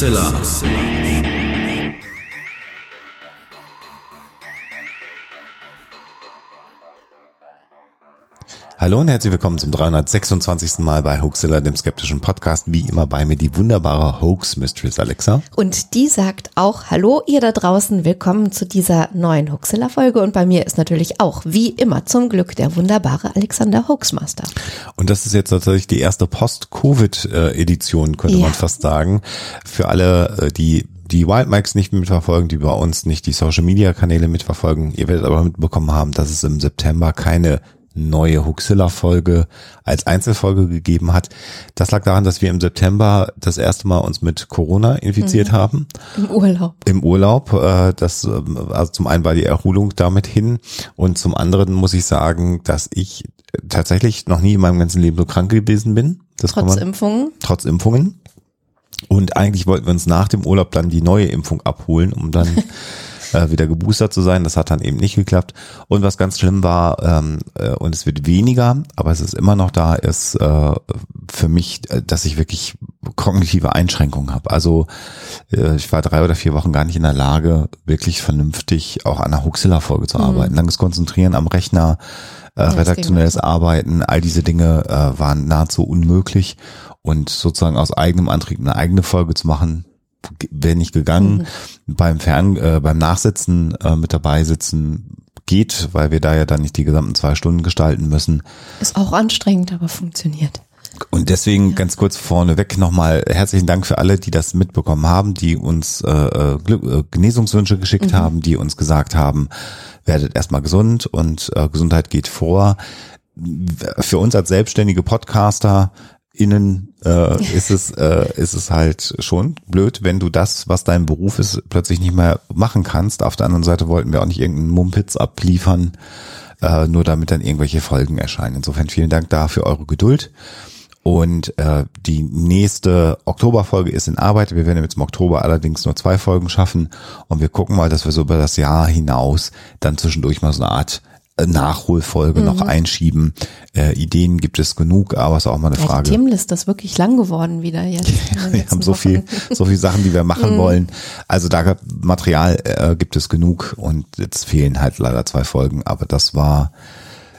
Huxilla. Hallo und herzlich willkommen zum 326. Mal bei Hoaxilla, dem skeptischen Podcast. Wie immer bei mir die wunderbare Hoax Mistress Alexa. Und die sagt auch Hallo ihr da draußen, willkommen zu dieser neuen Hoaxilla Folge und bei mir ist natürlich auch wie immer zum Glück der wunderbare Alexander Hoaxmaster. Und das ist jetzt tatsächlich die erste Post-Covid-Edition, könnte Ja. man fast sagen. Für alle, äh, die die Wild Mikes nicht mitverfolgen, die bei uns nicht die Social Media Kanäle mitverfolgen. Ihr werdet aber mitbekommen haben, dass es im September keine neue Huxilla-Folge als Einzelfolge gegeben hat. Das lag daran, dass wir im September das erste Mal uns mit Corona infiziert haben Im Urlaub. im Urlaub. Äh, das, ähm, also zum einen war die Erholung damit hin und zum anderen muss ich sagen, dass ich tatsächlich noch nie in meinem ganzen Leben so krank gewesen bin. Das Trotz man, Impfungen. trotz Impfungen. Und eigentlich wollten wir uns nach dem Urlaub dann die neue Impfung abholen, um dann äh, wieder geboostert zu sein. Das hat dann eben nicht geklappt. Und was ganz schlimm war, ähm, äh, und es wird weniger, aber es ist immer noch da, ist äh, für mich, äh, dass ich wirklich kognitive Einschränkungen habe. Also äh, ich war drei oder vier Wochen gar nicht in der Lage, wirklich vernünftig auch an einer Huxilla-Folge zu arbeiten. Langes Konzentrieren am Rechner, äh, das redaktionelles Arbeiten, all diese Dinge äh, waren nahezu unmöglich. Und sozusagen aus eigenem Antrieb eine eigene Folge zu machen, wäre nicht gegangen. Beim Fern, äh, beim Nachsitzen äh, mit dabei sitzen geht, weil wir da ja dann nicht die gesamten zwei Stunden gestalten müssen. Ist auch anstrengend, aber funktioniert. Und deswegen ganz kurz vorneweg nochmal herzlichen Dank für alle, die das mitbekommen haben, die uns äh, äh, äh, Genesungswünsche geschickt haben, die uns gesagt haben, werdet erstmal gesund und äh, Gesundheit geht vor. Für uns als selbstständige Podcaster innen äh, ist es äh, ist es halt schon blöd, wenn du das, was dein Beruf ist, plötzlich nicht mehr machen kannst. Auf der anderen Seite wollten wir auch nicht irgendeinen Mumpitz abliefern, äh, nur damit dann irgendwelche Folgen erscheinen. Insofern vielen Dank da für eure Geduld. Und äh, die nächste Oktoberfolge ist in Arbeit. Wir werden jetzt im Oktober allerdings nur zwei Folgen schaffen. Und wir gucken mal, dass wir so über das Jahr hinaus dann zwischendurch mal so eine Art Nachholfolge noch einschieben. Äh, Ideen gibt es genug, aber es ist auch mal eine Ja, die Frage. Themenliste ist wirklich lang geworden wieder jetzt. Wir haben so Wochen. viel, so viel Sachen, die wir machen wollen. Also da Material äh, gibt es genug und jetzt fehlen halt leider zwei Folgen. Aber das war,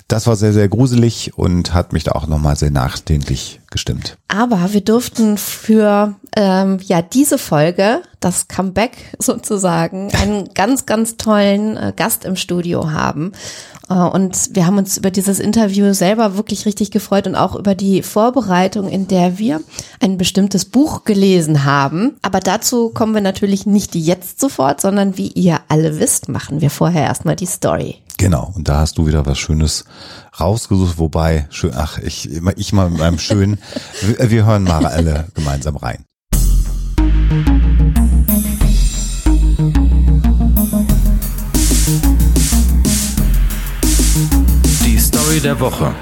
das war sehr, sehr gruselig und hat mich da auch nochmal sehr nachdenklich gestimmt. Aber wir durften für ähm, ja diese Folge, das Comeback sozusagen, einen ganz, ganz tollen äh, Gast im Studio haben. Äh, und wir haben uns über dieses Interview selber wirklich richtig gefreut und auch über die Vorbereitung, in der wir ein bestimmtes Buch gelesen haben. Aber dazu kommen wir natürlich nicht jetzt sofort, sondern wie ihr alle wisst, machen wir vorher erstmal die Story. Genau, und da hast du wieder was Schönes rausgesucht, wobei, schön, ach, ich, ich mal mit meinem Schönen, wir, wir hören mal alle gemeinsam rein. Story der Woche.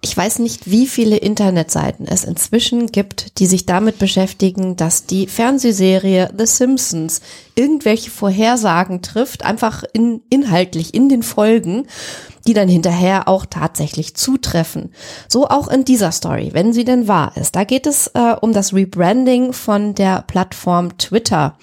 Ich weiß nicht, wie viele Internetseiten es inzwischen gibt, die sich damit beschäftigen, dass die Fernsehserie The Simpsons irgendwelche Vorhersagen trifft, einfach in, inhaltlich in den Folgen, die dann hinterher auch tatsächlich zutreffen. So auch in dieser Story, wenn sie denn wahr ist. Da geht es äh, um das Rebranding von der Plattform Twitter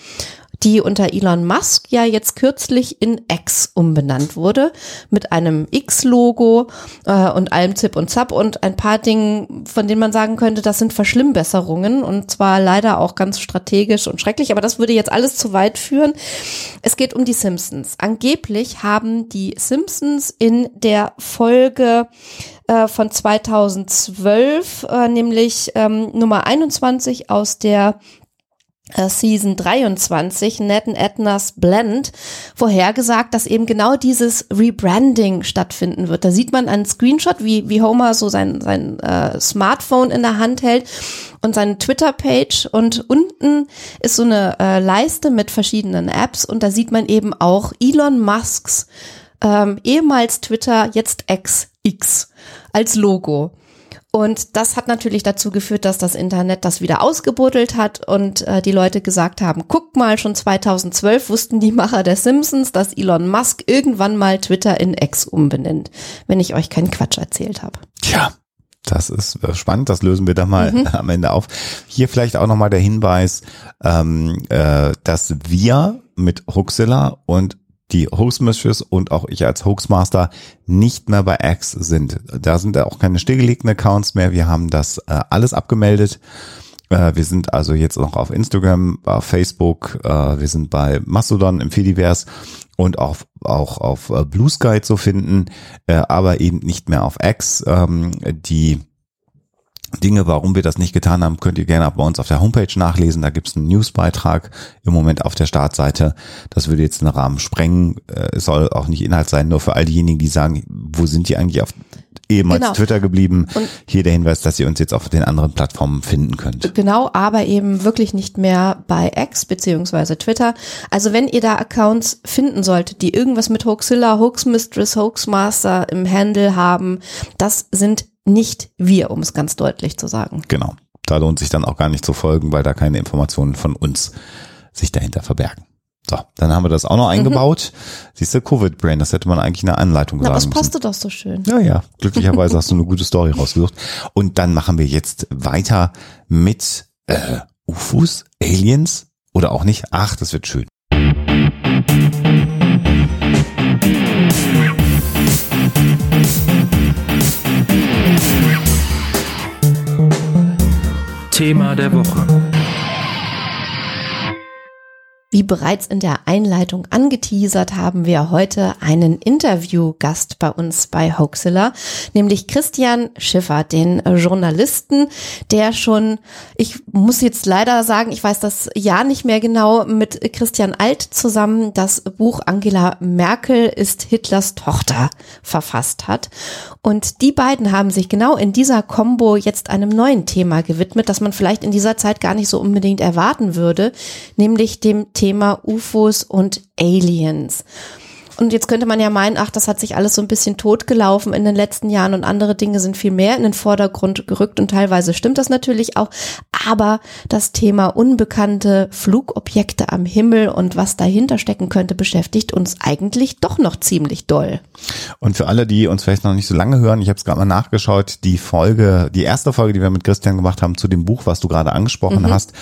die unter Elon Musk ja jetzt kürzlich in X umbenannt wurde, mit einem X-Logo äh, und allem Zip und Zap und ein paar Dingen, von denen man sagen könnte, das sind Verschlimmbesserungen und zwar leider auch ganz strategisch und schrecklich, aber das würde jetzt alles zu weit führen. Es geht um die Simpsons. Angeblich haben die Simpsons in der Folge äh, von 2012, äh, nämlich ähm, Nummer 21 aus der Season 23, Ned and Edna's Blend, vorhergesagt, dass eben genau dieses Rebranding stattfinden wird. Da sieht man einen Screenshot, wie, wie Homer so sein, sein äh, Smartphone in der Hand hält und seine Twitter-Page und unten ist so eine äh, Leiste mit verschiedenen Apps und da sieht man eben auch Elon Musks ähm, ehemals Twitter, jetzt XX als Logo. Und das hat natürlich dazu geführt, dass das Internet das wieder ausgebuddelt hat und äh, die Leute gesagt haben, guckt mal, schon 2012 wussten die Macher der Simpsons, dass Elon Musk irgendwann mal Twitter in X umbenennt, wenn ich euch keinen Quatsch erzählt habe. Tja, Das ist äh, spannend, das lösen wir dann mal mhm. am Ende auf. Hier vielleicht auch nochmal der Hinweis, ähm, äh, dass wir mit Huxilla und die Hostmistress und auch ich als Hoaxmaster nicht mehr bei X sind. Da sind auch keine stillgelegten Accounts mehr. Wir haben das äh, alles abgemeldet. Äh, wir sind also jetzt noch auf Instagram, auf Facebook, äh, wir sind bei Mastodon im Fediverse und auch, auch auf äh, Blue Sky zu finden, äh, aber eben nicht mehr auf X. Ähm, die Dinge, warum wir das nicht getan haben, könnt ihr gerne bei uns auf der Homepage nachlesen. Da gibt es einen Newsbeitrag im Moment auf der Startseite. Das würde jetzt den Rahmen sprengen. Äh, es soll auch nicht Inhalt sein, nur für all diejenigen, die sagen, wo sind die eigentlich auf ehemals genau. Twitter geblieben. Und Hier der Hinweis, dass ihr uns jetzt auf den anderen Plattformen finden könnt. Genau, aber eben wirklich nicht mehr bei X beziehungsweise Twitter. Also wenn ihr da Accounts finden solltet, die irgendwas mit Hoaxilla, Hoaxmistress, Hoaxmaster im Handle haben, das sind nicht wir, um es ganz deutlich zu sagen. Genau. Da lohnt sich dann auch gar nicht zu folgen, weil da keine Informationen von uns sich dahinter verbergen. So, dann haben wir das auch noch mhm. eingebaut. Mhm. Siehst du, Covid-Brain, das hätte man eigentlich in der Anleitung Na, sagen müssen. Das passte doch so schön. Ja, ja. Glücklicherweise hast du eine gute Story rausgesucht. Und dann machen wir jetzt weiter mit äh, UFOs, Aliens oder auch nicht. Ach, das wird schön. Thema der Woche. Wie bereits in der Einleitung angeteasert, haben wir heute einen Interviewgast bei uns bei Hoaxilla, nämlich Christian Schiffer, den Journalisten, der schon, ich muss jetzt leider sagen, ich weiß das Jahr nicht mehr genau, mit Christian Alt zusammen das Buch Angela Merkel ist Hitlers Tochter verfasst hat. Und die beiden haben sich genau in dieser Combo jetzt einem neuen Thema gewidmet, das man vielleicht in dieser Zeit gar nicht so unbedingt erwarten würde, nämlich dem Thema UFOs und Aliens. Und jetzt könnte man ja meinen, ach, das hat sich alles so ein bisschen totgelaufen in den letzten Jahren und andere Dinge sind viel mehr in den Vordergrund gerückt und teilweise stimmt das natürlich auch. Aber das Thema unbekannte Flugobjekte am Himmel und was dahinter stecken könnte, beschäftigt uns eigentlich doch noch ziemlich doll. Und für alle, die uns vielleicht noch nicht so lange hören, ich habe es gerade mal nachgeschaut, die Folge, die erste Folge, die wir mit Christian gemacht haben zu dem Buch, was du gerade angesprochen mhm. hast,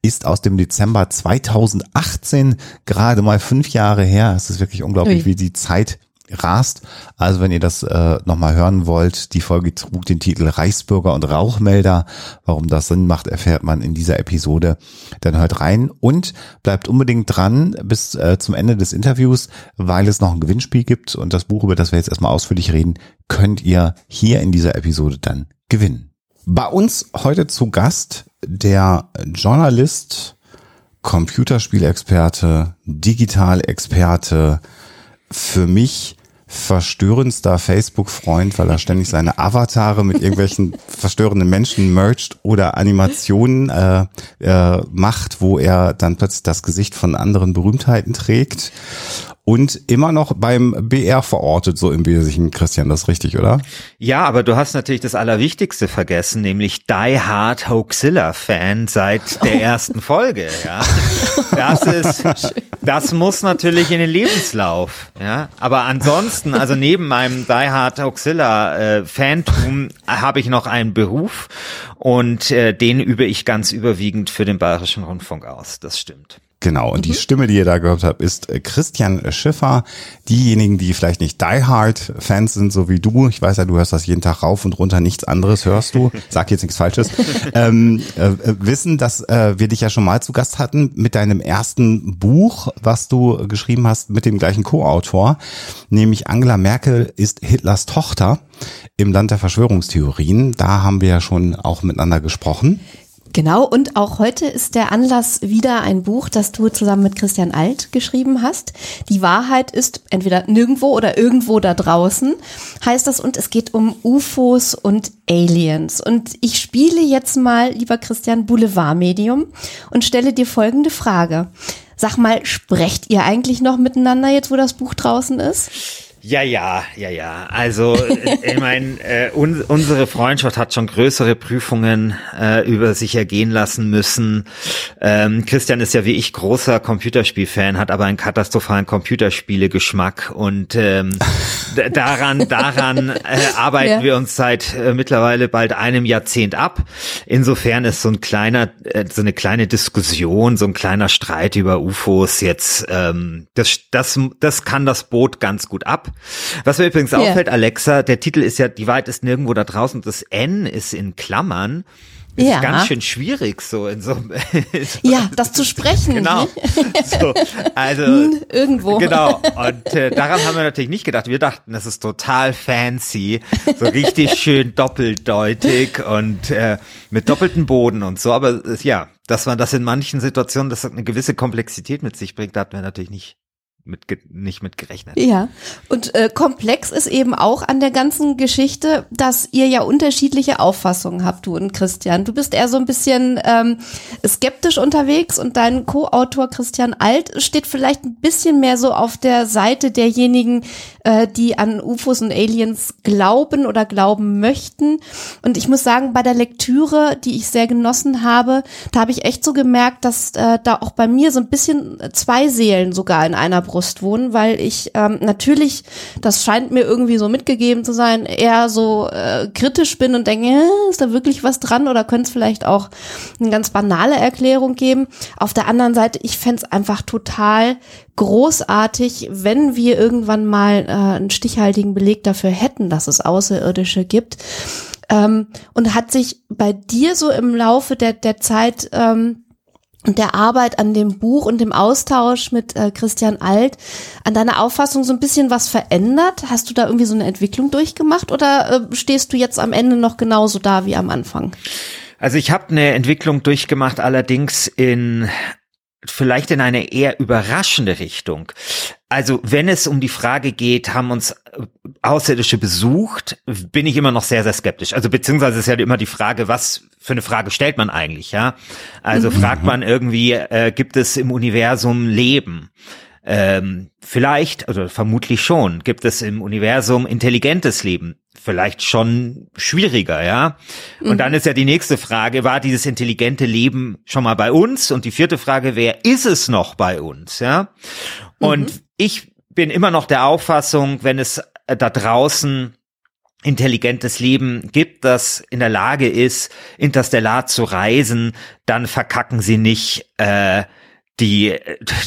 ist aus dem Dezember 2018, gerade mal fünf Jahre her. Es ist wirklich unglaublich unglaublich, wie die Zeit rast. Also wenn ihr das äh, nochmal hören wollt, die Folge trug den Titel Reichsbürger und Rauchmelder. Warum das Sinn macht, erfährt man in dieser Episode. Dann hört rein und bleibt unbedingt dran bis äh, zum Ende des Interviews, weil es noch ein Gewinnspiel gibt und das Buch, über das wir jetzt erstmal ausführlich reden, könnt ihr hier in dieser Episode dann gewinnen. Bei uns heute zu Gast der Journalist, Computerspielexperte, Digitalexperte, für mich verstörendster Facebook-Freund, weil er ständig seine Avatare mit irgendwelchen verstörenden Menschen mercht oder Animationen äh, äh, macht, wo er dann plötzlich das Gesicht von anderen Berühmtheiten trägt und immer noch beim BR verortet, so im Wesentlichen, Christian, das ist richtig, oder? Ja, aber du hast natürlich das Allerwichtigste vergessen, nämlich Die Hard Hoaxilla-Fan seit der oh. ersten Folge, ja. Das ist, das muss natürlich in den Lebenslauf, ja. Aber ansonsten, also neben meinem Die Hard Hoaxilla-Fantum äh, habe ich noch einen Beruf und äh, den übe ich ganz überwiegend für den Bayerischen Rundfunk aus, das stimmt. Genau, und mhm. die Stimme, die ihr da gehört habt, ist äh, Christian Schiffer. Diejenigen, die vielleicht nicht Die Hard Fans sind, so wie du, ich weiß ja, du hörst das jeden Tag rauf und runter, nichts anderes hörst du, sag jetzt nichts Falsches, ähm, äh, wissen, dass äh, wir dich ja schon mal zu Gast hatten mit deinem ersten Buch, was du geschrieben hast mit dem gleichen Co-Autor, nämlich Angela Merkel ist Hitlers Tochter im Land der Verschwörungstheorien. Da haben wir ja schon auch miteinander gesprochen. Genau, und auch heute ist der Anlass wieder ein Buch, das du zusammen mit Christian Alt geschrieben hast. Die Wahrheit ist entweder nirgendwo oder irgendwo da draußen, heißt das, und es geht um UFOs und Aliens. Und ich spiele jetzt mal, lieber Christian, Boulevardmedium und stelle dir folgende Frage. Sag mal, sprecht ihr eigentlich noch miteinander jetzt, wo das Buch draußen ist? Ja, ja, ja, ja. Also äh, ich meine, äh, un unsere Freundschaft hat schon größere Prüfungen äh, über sich ergehen lassen müssen. Ähm, Christian ist ja wie ich großer Computerspielfan, hat aber einen katastrophalen Computerspiele-Geschmack und ähm, daran, daran äh, arbeiten ja. wir uns seit äh, mittlerweile bald einem Jahrzehnt ab. Insofern ist so ein kleiner, äh, so eine kleine Diskussion, so ein kleiner Streit über UFOs jetzt, ähm, das, das, das kann das Boot ganz gut ab. Was mir übrigens yeah. auffällt, Alexa, der Titel ist ja, die Wahrheit ist nirgendwo da draußen, das N ist in Klammern. Das ja. ist ganz schön schwierig, so in so, so Ja, das zu sprechen. Genau. So, also irgendwo. Genau. Und äh, daran haben wir natürlich nicht gedacht. Wir dachten, das ist total fancy, so richtig schön doppeldeutig und äh, mit doppeltem Boden und so. Aber äh, ja, dass man das in manchen Situationen, das eine gewisse Komplexität mit sich bringt, da hatten wir natürlich nicht mit, nicht mit gerechnet. Ja, und äh, komplex ist eben auch an der ganzen Geschichte, dass ihr ja unterschiedliche Auffassungen habt, du und Christian. Du bist eher so ein bisschen ähm, skeptisch unterwegs und dein Co-Autor Christian Alt steht vielleicht ein bisschen mehr so auf der Seite derjenigen, äh, die an UFOs und Aliens glauben oder glauben möchten. Und ich muss sagen, bei der Lektüre, die ich sehr genossen habe, da habe ich echt so gemerkt, dass äh, da auch bei mir so ein bisschen zwei Seelen sogar in einer Brust wohnen, weil ich ähm, natürlich, das scheint mir irgendwie so mitgegeben zu sein, eher so äh, kritisch bin und denke, ist da wirklich was dran oder könnte es vielleicht auch eine ganz banale Erklärung geben. Auf der anderen Seite, ich fände es einfach total großartig, wenn wir irgendwann mal äh, einen stichhaltigen Beleg dafür hätten, dass es Außerirdische gibt. Ähm, und hat sich bei dir so im Laufe der, der Zeit ähm, der Arbeit an dem Buch und dem Austausch mit äh, Christian Alt an deiner Auffassung so ein bisschen was verändert? Hast du da irgendwie so eine Entwicklung durchgemacht oder äh, stehst du jetzt am Ende noch genauso da wie am Anfang? Also ich habe eine Entwicklung durchgemacht, allerdings in vielleicht in eine eher überraschende Richtung. Also wenn es um die Frage geht, haben uns Außerirdische besucht, bin ich immer noch sehr, sehr skeptisch. Also beziehungsweise ist ja immer die Frage, was für eine Frage stellt man eigentlich, ja? Also mhm. fragt man irgendwie, äh, gibt es im Universum Leben? Ähm, vielleicht, also vermutlich schon, gibt es im Universum intelligentes Leben. Vielleicht schon schwieriger, ja. Und mhm. dann ist ja die nächste Frage, war dieses intelligente Leben schon mal bei uns? Und die vierte Frage wäre, ist es noch bei uns, ja? Und mhm. ich bin immer noch der Auffassung, wenn es äh, da draußen intelligentes Leben gibt, das in der Lage ist, interstellar zu reisen, dann verkacken sie nicht äh, die,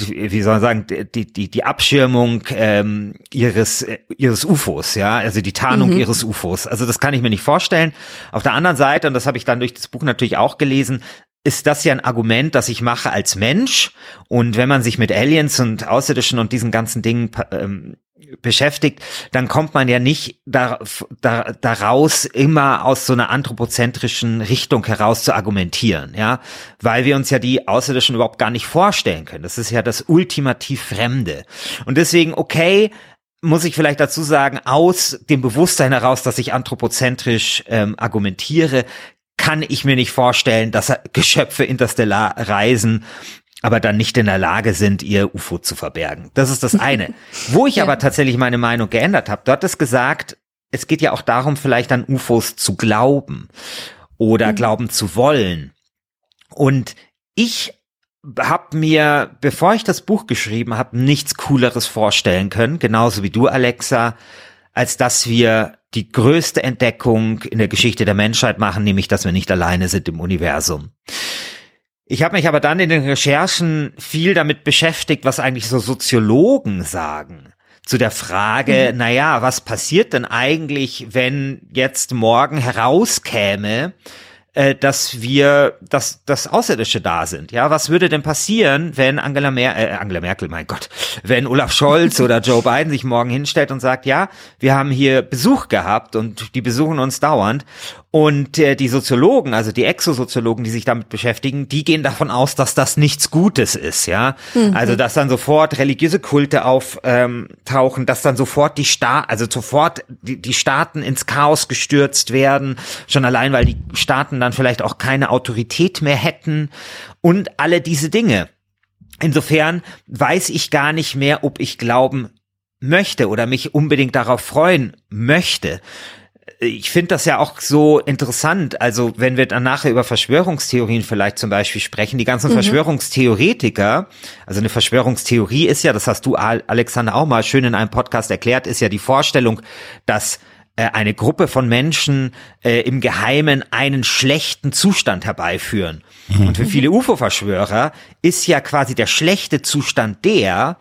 wie soll man sagen, die, die, die Abschirmung ähm, ihres, ihres UFOs, ja, also die Tarnung mhm. ihres UFOs. Also das kann ich mir nicht vorstellen. Auf der anderen Seite, und das habe ich dann durch das Buch natürlich auch gelesen, ist das ja ein Argument, das ich mache als Mensch. Und wenn man sich mit Aliens und Außerirdischen und diesen ganzen Dingen ähm, beschäftigt, dann kommt man ja nicht da, da, daraus immer aus so einer anthropozentrischen Richtung heraus zu argumentieren, ja, weil wir uns ja die Außerirdischen überhaupt gar nicht vorstellen können. Das ist ja das ultimativ Fremde. Und deswegen, okay, muss ich vielleicht dazu sagen, aus dem Bewusstsein heraus, dass ich anthropozentrisch ähm, argumentiere, kann ich mir nicht vorstellen, dass Geschöpfe interstellar reisen aber dann nicht in der Lage sind, ihr UFO zu verbergen. Das ist das eine. Wo ich ja. aber tatsächlich meine Meinung geändert habe, dort ist gesagt, es geht ja auch darum, vielleicht an UFOs zu glauben oder mhm. glauben zu wollen. Und ich habe mir, bevor ich das Buch geschrieben habe, nichts Cooleres vorstellen können, genauso wie du, Alexa, als dass wir die größte Entdeckung in der Geschichte der Menschheit machen, nämlich dass wir nicht alleine sind im Universum. Ich habe mich aber dann in den Recherchen viel damit beschäftigt, was eigentlich so Soziologen sagen zu der Frage, mhm. naja, was passiert denn eigentlich, wenn jetzt morgen herauskäme, äh, dass wir, dass, dass Außerirdische da sind. Ja, was würde denn passieren, wenn Angela, Mer äh, Angela Merkel, mein Gott, wenn Olaf Scholz oder Joe Biden sich morgen hinstellt und sagt, ja, wir haben hier Besuch gehabt und die besuchen uns dauernd und äh, die Soziologen, also die Exosoziologen, die sich damit beschäftigen, die gehen davon aus, dass das nichts Gutes ist, ja. Mhm. Also dass dann sofort religiöse Kulte auftauchen, ähm, dass dann sofort die Staat, also sofort die, die Staaten ins Chaos gestürzt werden, schon allein, weil die Staaten dann vielleicht auch keine Autorität mehr hätten und alle diese Dinge. Insofern weiß ich gar nicht mehr, ob ich glauben möchte oder mich unbedingt darauf freuen möchte. Ich finde das ja auch so interessant. Also wenn wir dann nachher über Verschwörungstheorien vielleicht zum Beispiel sprechen, die ganzen mhm. Verschwörungstheoretiker, also eine Verschwörungstheorie ist ja, das hast du Alexander auch mal schön in einem Podcast erklärt, ist ja die Vorstellung, dass eine Gruppe von Menschen äh, im Geheimen einen schlechten Zustand herbeiführen. Mhm. Und für viele UFO-Verschwörer ist ja quasi der schlechte Zustand der,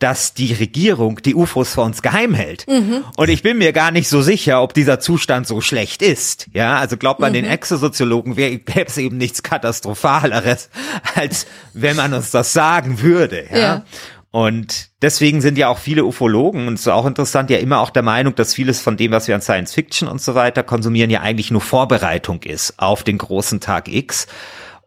dass die Regierung die UFOs vor uns geheim hält. Mhm. Und ich bin mir gar nicht so sicher, ob dieser Zustand so schlecht ist. Ja, also glaubt man mhm. den Exosoziologen, gäbe es eben nichts Katastrophaleres, als wenn man uns das sagen würde. Ja. ja. Und deswegen sind ja auch viele Ufologen, und es ist auch interessant, ja immer auch der Meinung, dass vieles von dem, was wir an Science Fiction und so weiter konsumieren, ja eigentlich nur Vorbereitung ist auf den großen Tag X.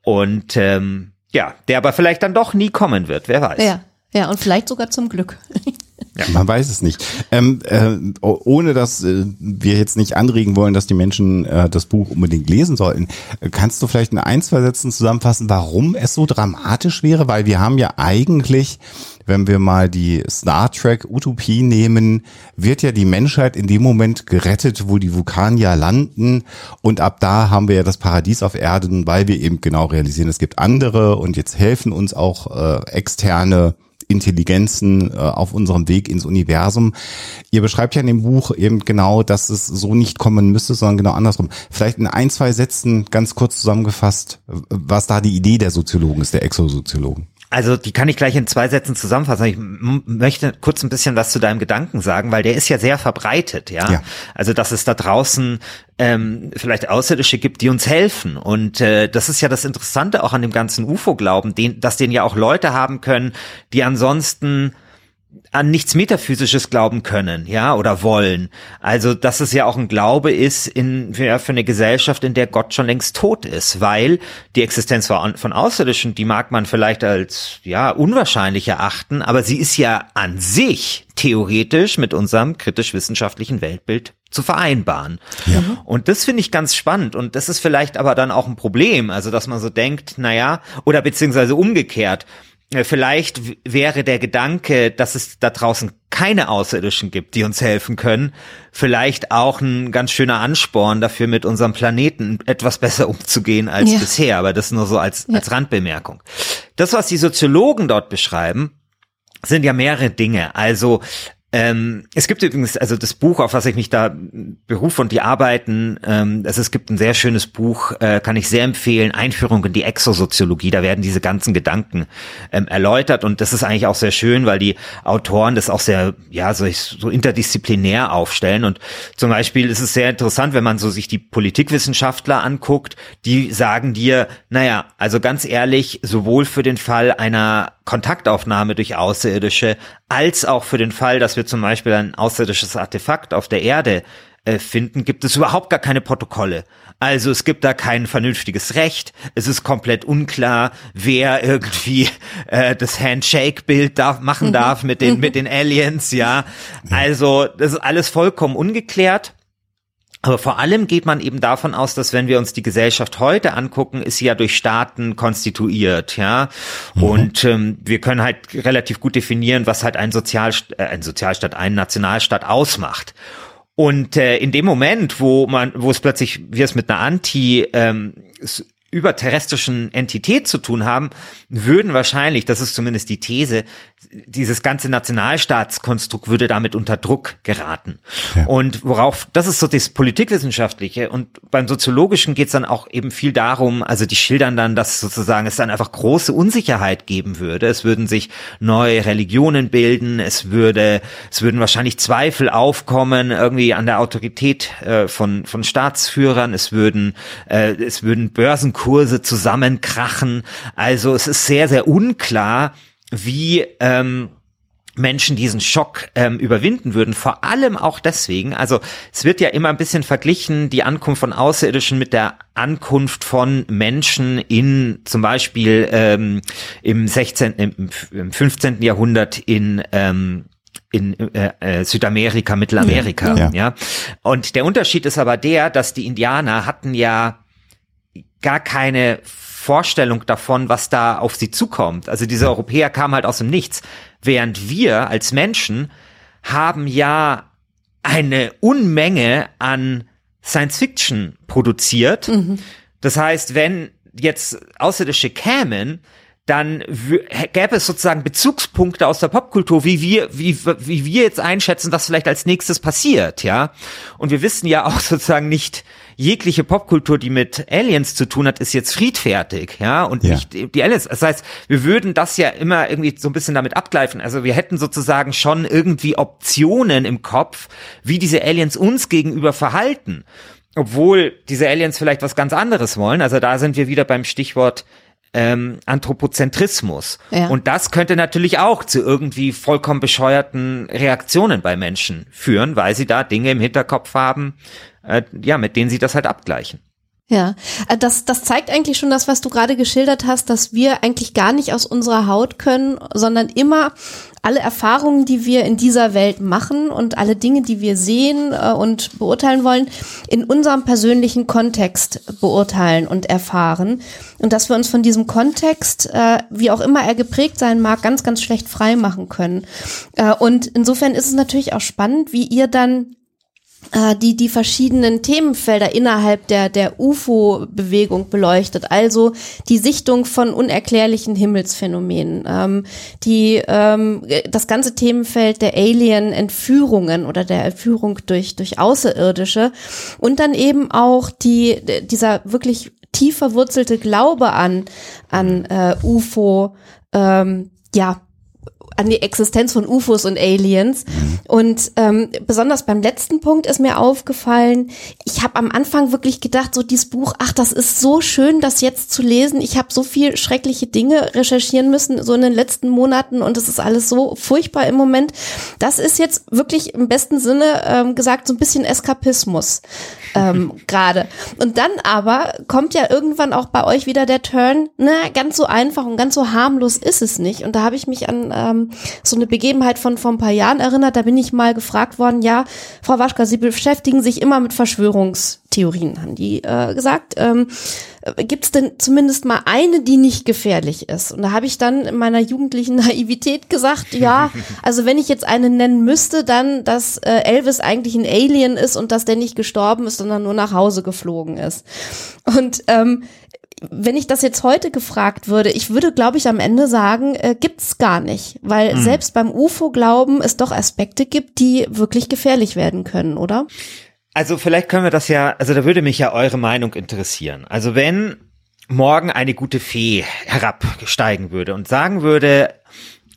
Und ähm, ja, der aber vielleicht dann doch nie kommen wird, wer weiß. Ja. Ja, und vielleicht sogar zum Glück. Ja. Man weiß es nicht. Ähm, äh, ohne dass äh, wir jetzt nicht anregen wollen, dass die Menschen äh, das Buch unbedingt lesen sollten, kannst du vielleicht in ein, zwei Sätzen zusammenfassen, warum es so dramatisch wäre? Weil wir haben ja eigentlich, wenn wir mal die Star Trek Utopie nehmen, wird ja die Menschheit in dem Moment gerettet, wo die Vulkanier landen. Und ab da haben wir ja das Paradies auf Erden, weil wir eben genau realisieren, es gibt andere und jetzt helfen uns auch äh, externe Intelligenzen äh, auf unserem Weg ins Universum. Ihr beschreibt ja in dem Buch eben genau, dass es so nicht kommen müsste, sondern genau andersrum. Vielleicht in ein, zwei Sätzen ganz kurz zusammengefasst, was da die Idee der Soziologen ist, der Exosoziologen. Also die kann ich gleich in zwei Sätzen zusammenfassen. Ich möchte kurz ein bisschen was zu deinem Gedanken sagen, weil der ist ja sehr verbreitet, ja. ja. Also dass es da draußen ähm, vielleicht Außerirdische gibt, die uns helfen. Und äh, das ist ja das Interessante auch an dem ganzen UFO-Glauben, den, dass den ja auch Leute haben können, die ansonsten an nichts Metaphysisches glauben können, ja, oder wollen. Also, dass es ja auch ein Glaube ist in, für, für eine Gesellschaft, in der Gott schon längst tot ist, weil die Existenz von Außerirdischen, die mag man vielleicht als, ja, unwahrscheinlich erachten, aber sie ist ja an sich theoretisch mit unserem kritisch-wissenschaftlichen Weltbild zu vereinbaren. Ja. Und das finde ich ganz spannend. Und das ist vielleicht aber dann auch ein Problem. Also, dass man so denkt, naja, oder beziehungsweise umgekehrt, vielleicht wäre der Gedanke, dass es da draußen keine Außerirdischen gibt, die uns helfen können, vielleicht auch ein ganz schöner Ansporn dafür, mit unserem Planeten etwas besser umzugehen als ja. bisher. Aber das nur so als, ja. als Randbemerkung. Das, was die Soziologen dort beschreiben, sind ja mehrere Dinge. Also ähm, es gibt übrigens, also das Buch, auf was ich mich da berufe und die arbeiten, ähm, also es gibt ein sehr schönes Buch, äh, kann ich sehr empfehlen, Einführung in die Exosoziologie, da werden diese ganzen Gedanken ähm, erläutert und das ist eigentlich auch sehr schön, weil die Autoren das auch sehr, ja, so, so interdisziplinär aufstellen und zum Beispiel ist es sehr interessant, wenn man so sich die Politikwissenschaftler anguckt, die sagen dir, naja, also ganz ehrlich, sowohl für den Fall einer Kontaktaufnahme durch Außerirdische, als auch für den Fall, dass wir zum Beispiel ein außerirdisches Artefakt auf der Erde äh, finden, gibt es überhaupt gar keine Protokolle. Also es gibt da kein vernünftiges Recht. Es ist komplett unklar, wer irgendwie äh, das Handshake-Bild darf, machen mhm. darf mit den mit den Aliens. Ja, also das ist alles vollkommen ungeklärt. Aber vor allem geht man eben davon aus, dass wenn wir uns die Gesellschaft heute angucken, ist sie ja durch Staaten konstituiert, ja. Mhm. Und ähm, wir können halt relativ gut definieren, was halt ein Sozialstaat, äh, ein Sozialstaat, ein Nationalstaat ausmacht. Und äh, in dem Moment, wo man, wo es plötzlich wir es mit einer Anti ähm, überterrestrischen Entität zu tun haben, würden wahrscheinlich, das ist zumindest die These, dieses ganze Nationalstaatskonstrukt würde damit unter Druck geraten. Ja. Und worauf, das ist so das Politikwissenschaftliche und beim Soziologischen geht es dann auch eben viel darum, also die schildern dann, dass sozusagen es dann einfach große Unsicherheit geben würde. Es würden sich neue Religionen bilden, es würde, es würden wahrscheinlich Zweifel aufkommen irgendwie an der Autorität äh, von, von Staatsführern, es würden, äh, es würden Börsenkurse zusammenkrachen. Also es ist sehr, sehr unklar, wie ähm, Menschen diesen Schock ähm, überwinden würden. Vor allem auch deswegen, also es wird ja immer ein bisschen verglichen, die Ankunft von Außerirdischen mit der Ankunft von Menschen in zum Beispiel ähm, im 16., im, im 15. Jahrhundert in ähm, in äh, äh, Südamerika, Mittelamerika, ja, ja. ja. Und der Unterschied ist aber der, dass die Indianer hatten ja gar keine Vorstellung davon, was da auf sie zukommt. Also diese Europäer kamen halt aus dem Nichts, während wir als Menschen haben ja eine Unmenge an Science Fiction produziert. Mhm. Das heißt, wenn jetzt Außerirdische kämen, dann gäbe es sozusagen Bezugspunkte aus der Popkultur, wie wir, wie, wie wir jetzt einschätzen, was vielleicht als nächstes passiert, ja. Und wir wissen ja auch sozusagen nicht, jegliche Popkultur, die mit Aliens zu tun hat, ist jetzt friedfertig, ja, und ja. nicht die Aliens. Das heißt, wir würden das ja immer irgendwie so ein bisschen damit abgleichen. Also wir hätten sozusagen schon irgendwie Optionen im Kopf, wie diese Aliens uns gegenüber verhalten. Obwohl diese Aliens vielleicht was ganz anderes wollen. Also da sind wir wieder beim Stichwort ähm, Anthropozentrismus. Ja. Und das könnte natürlich auch zu irgendwie vollkommen bescheuerten Reaktionen bei Menschen führen, weil sie da Dinge im Hinterkopf haben, äh, ja, mit denen sie das halt abgleichen. Ja, äh, das, das zeigt eigentlich schon das, was du gerade geschildert hast, dass wir eigentlich gar nicht aus unserer Haut können, sondern immer alle Erfahrungen, die wir in dieser Welt machen und alle Dinge, die wir sehen äh, und beurteilen wollen, in unserem persönlichen Kontext beurteilen und erfahren. Und dass wir uns von diesem Kontext, äh, wie auch immer er geprägt sein mag, ganz, ganz schlecht frei machen können. Und insofern ist es natürlich auch spannend, wie ihr dann die die verschiedenen Themenfelder innerhalb der der UFO-Bewegung beleuchtet, also die Sichtung von unerklärlichen Himmelsphänomenen, ähm, die ähm, das ganze Themenfeld der Alien-Entführungen oder der Entführung durch durch Außerirdische und dann eben auch die dieser wirklich tief verwurzelte Glaube an an äh, UFO ähm, ja an die Existenz von UFOs und Aliens. Und ähm, besonders beim letzten Punkt ist mir aufgefallen, ich habe am Anfang wirklich gedacht, so dieses Buch, ach, das ist so schön, das jetzt zu lesen. Ich habe so viel schreckliche Dinge recherchieren müssen, so in den letzten Monaten und es ist alles so furchtbar im Moment. Das ist jetzt wirklich im besten Sinne ähm, gesagt so ein bisschen Eskapismus ähm, gerade. Und dann aber kommt ja irgendwann auch bei euch wieder der Turn, na, ganz so einfach und ganz so harmlos ist es nicht. Und da habe ich mich an ähm, so eine Begebenheit von vor ein paar Jahren erinnert. Da bin ich mal gefragt worden, ja, Frau Waschka, Sie beschäftigen sich immer mit Verschwörungstheorien, haben die äh, gesagt. Ähm, Gibt es denn zumindest mal eine, die nicht gefährlich ist? Und da habe ich dann in meiner jugendlichen Naivität gesagt, ja, also wenn ich jetzt eine nennen müsste, dann, dass äh, Elvis eigentlich ein Alien ist und dass der nicht gestorben ist, sondern nur nach Hause geflogen ist. Und ähm, wenn ich das jetzt heute gefragt würde, ich würde, glaube ich, am Ende sagen, äh, gibt's gar nicht, weil mhm. selbst beim UFO-Glauben es doch Aspekte gibt, die wirklich gefährlich werden können, oder? Also vielleicht können wir das ja, also da würde mich ja eure Meinung interessieren. Also wenn morgen eine gute Fee herabsteigen würde und sagen würde,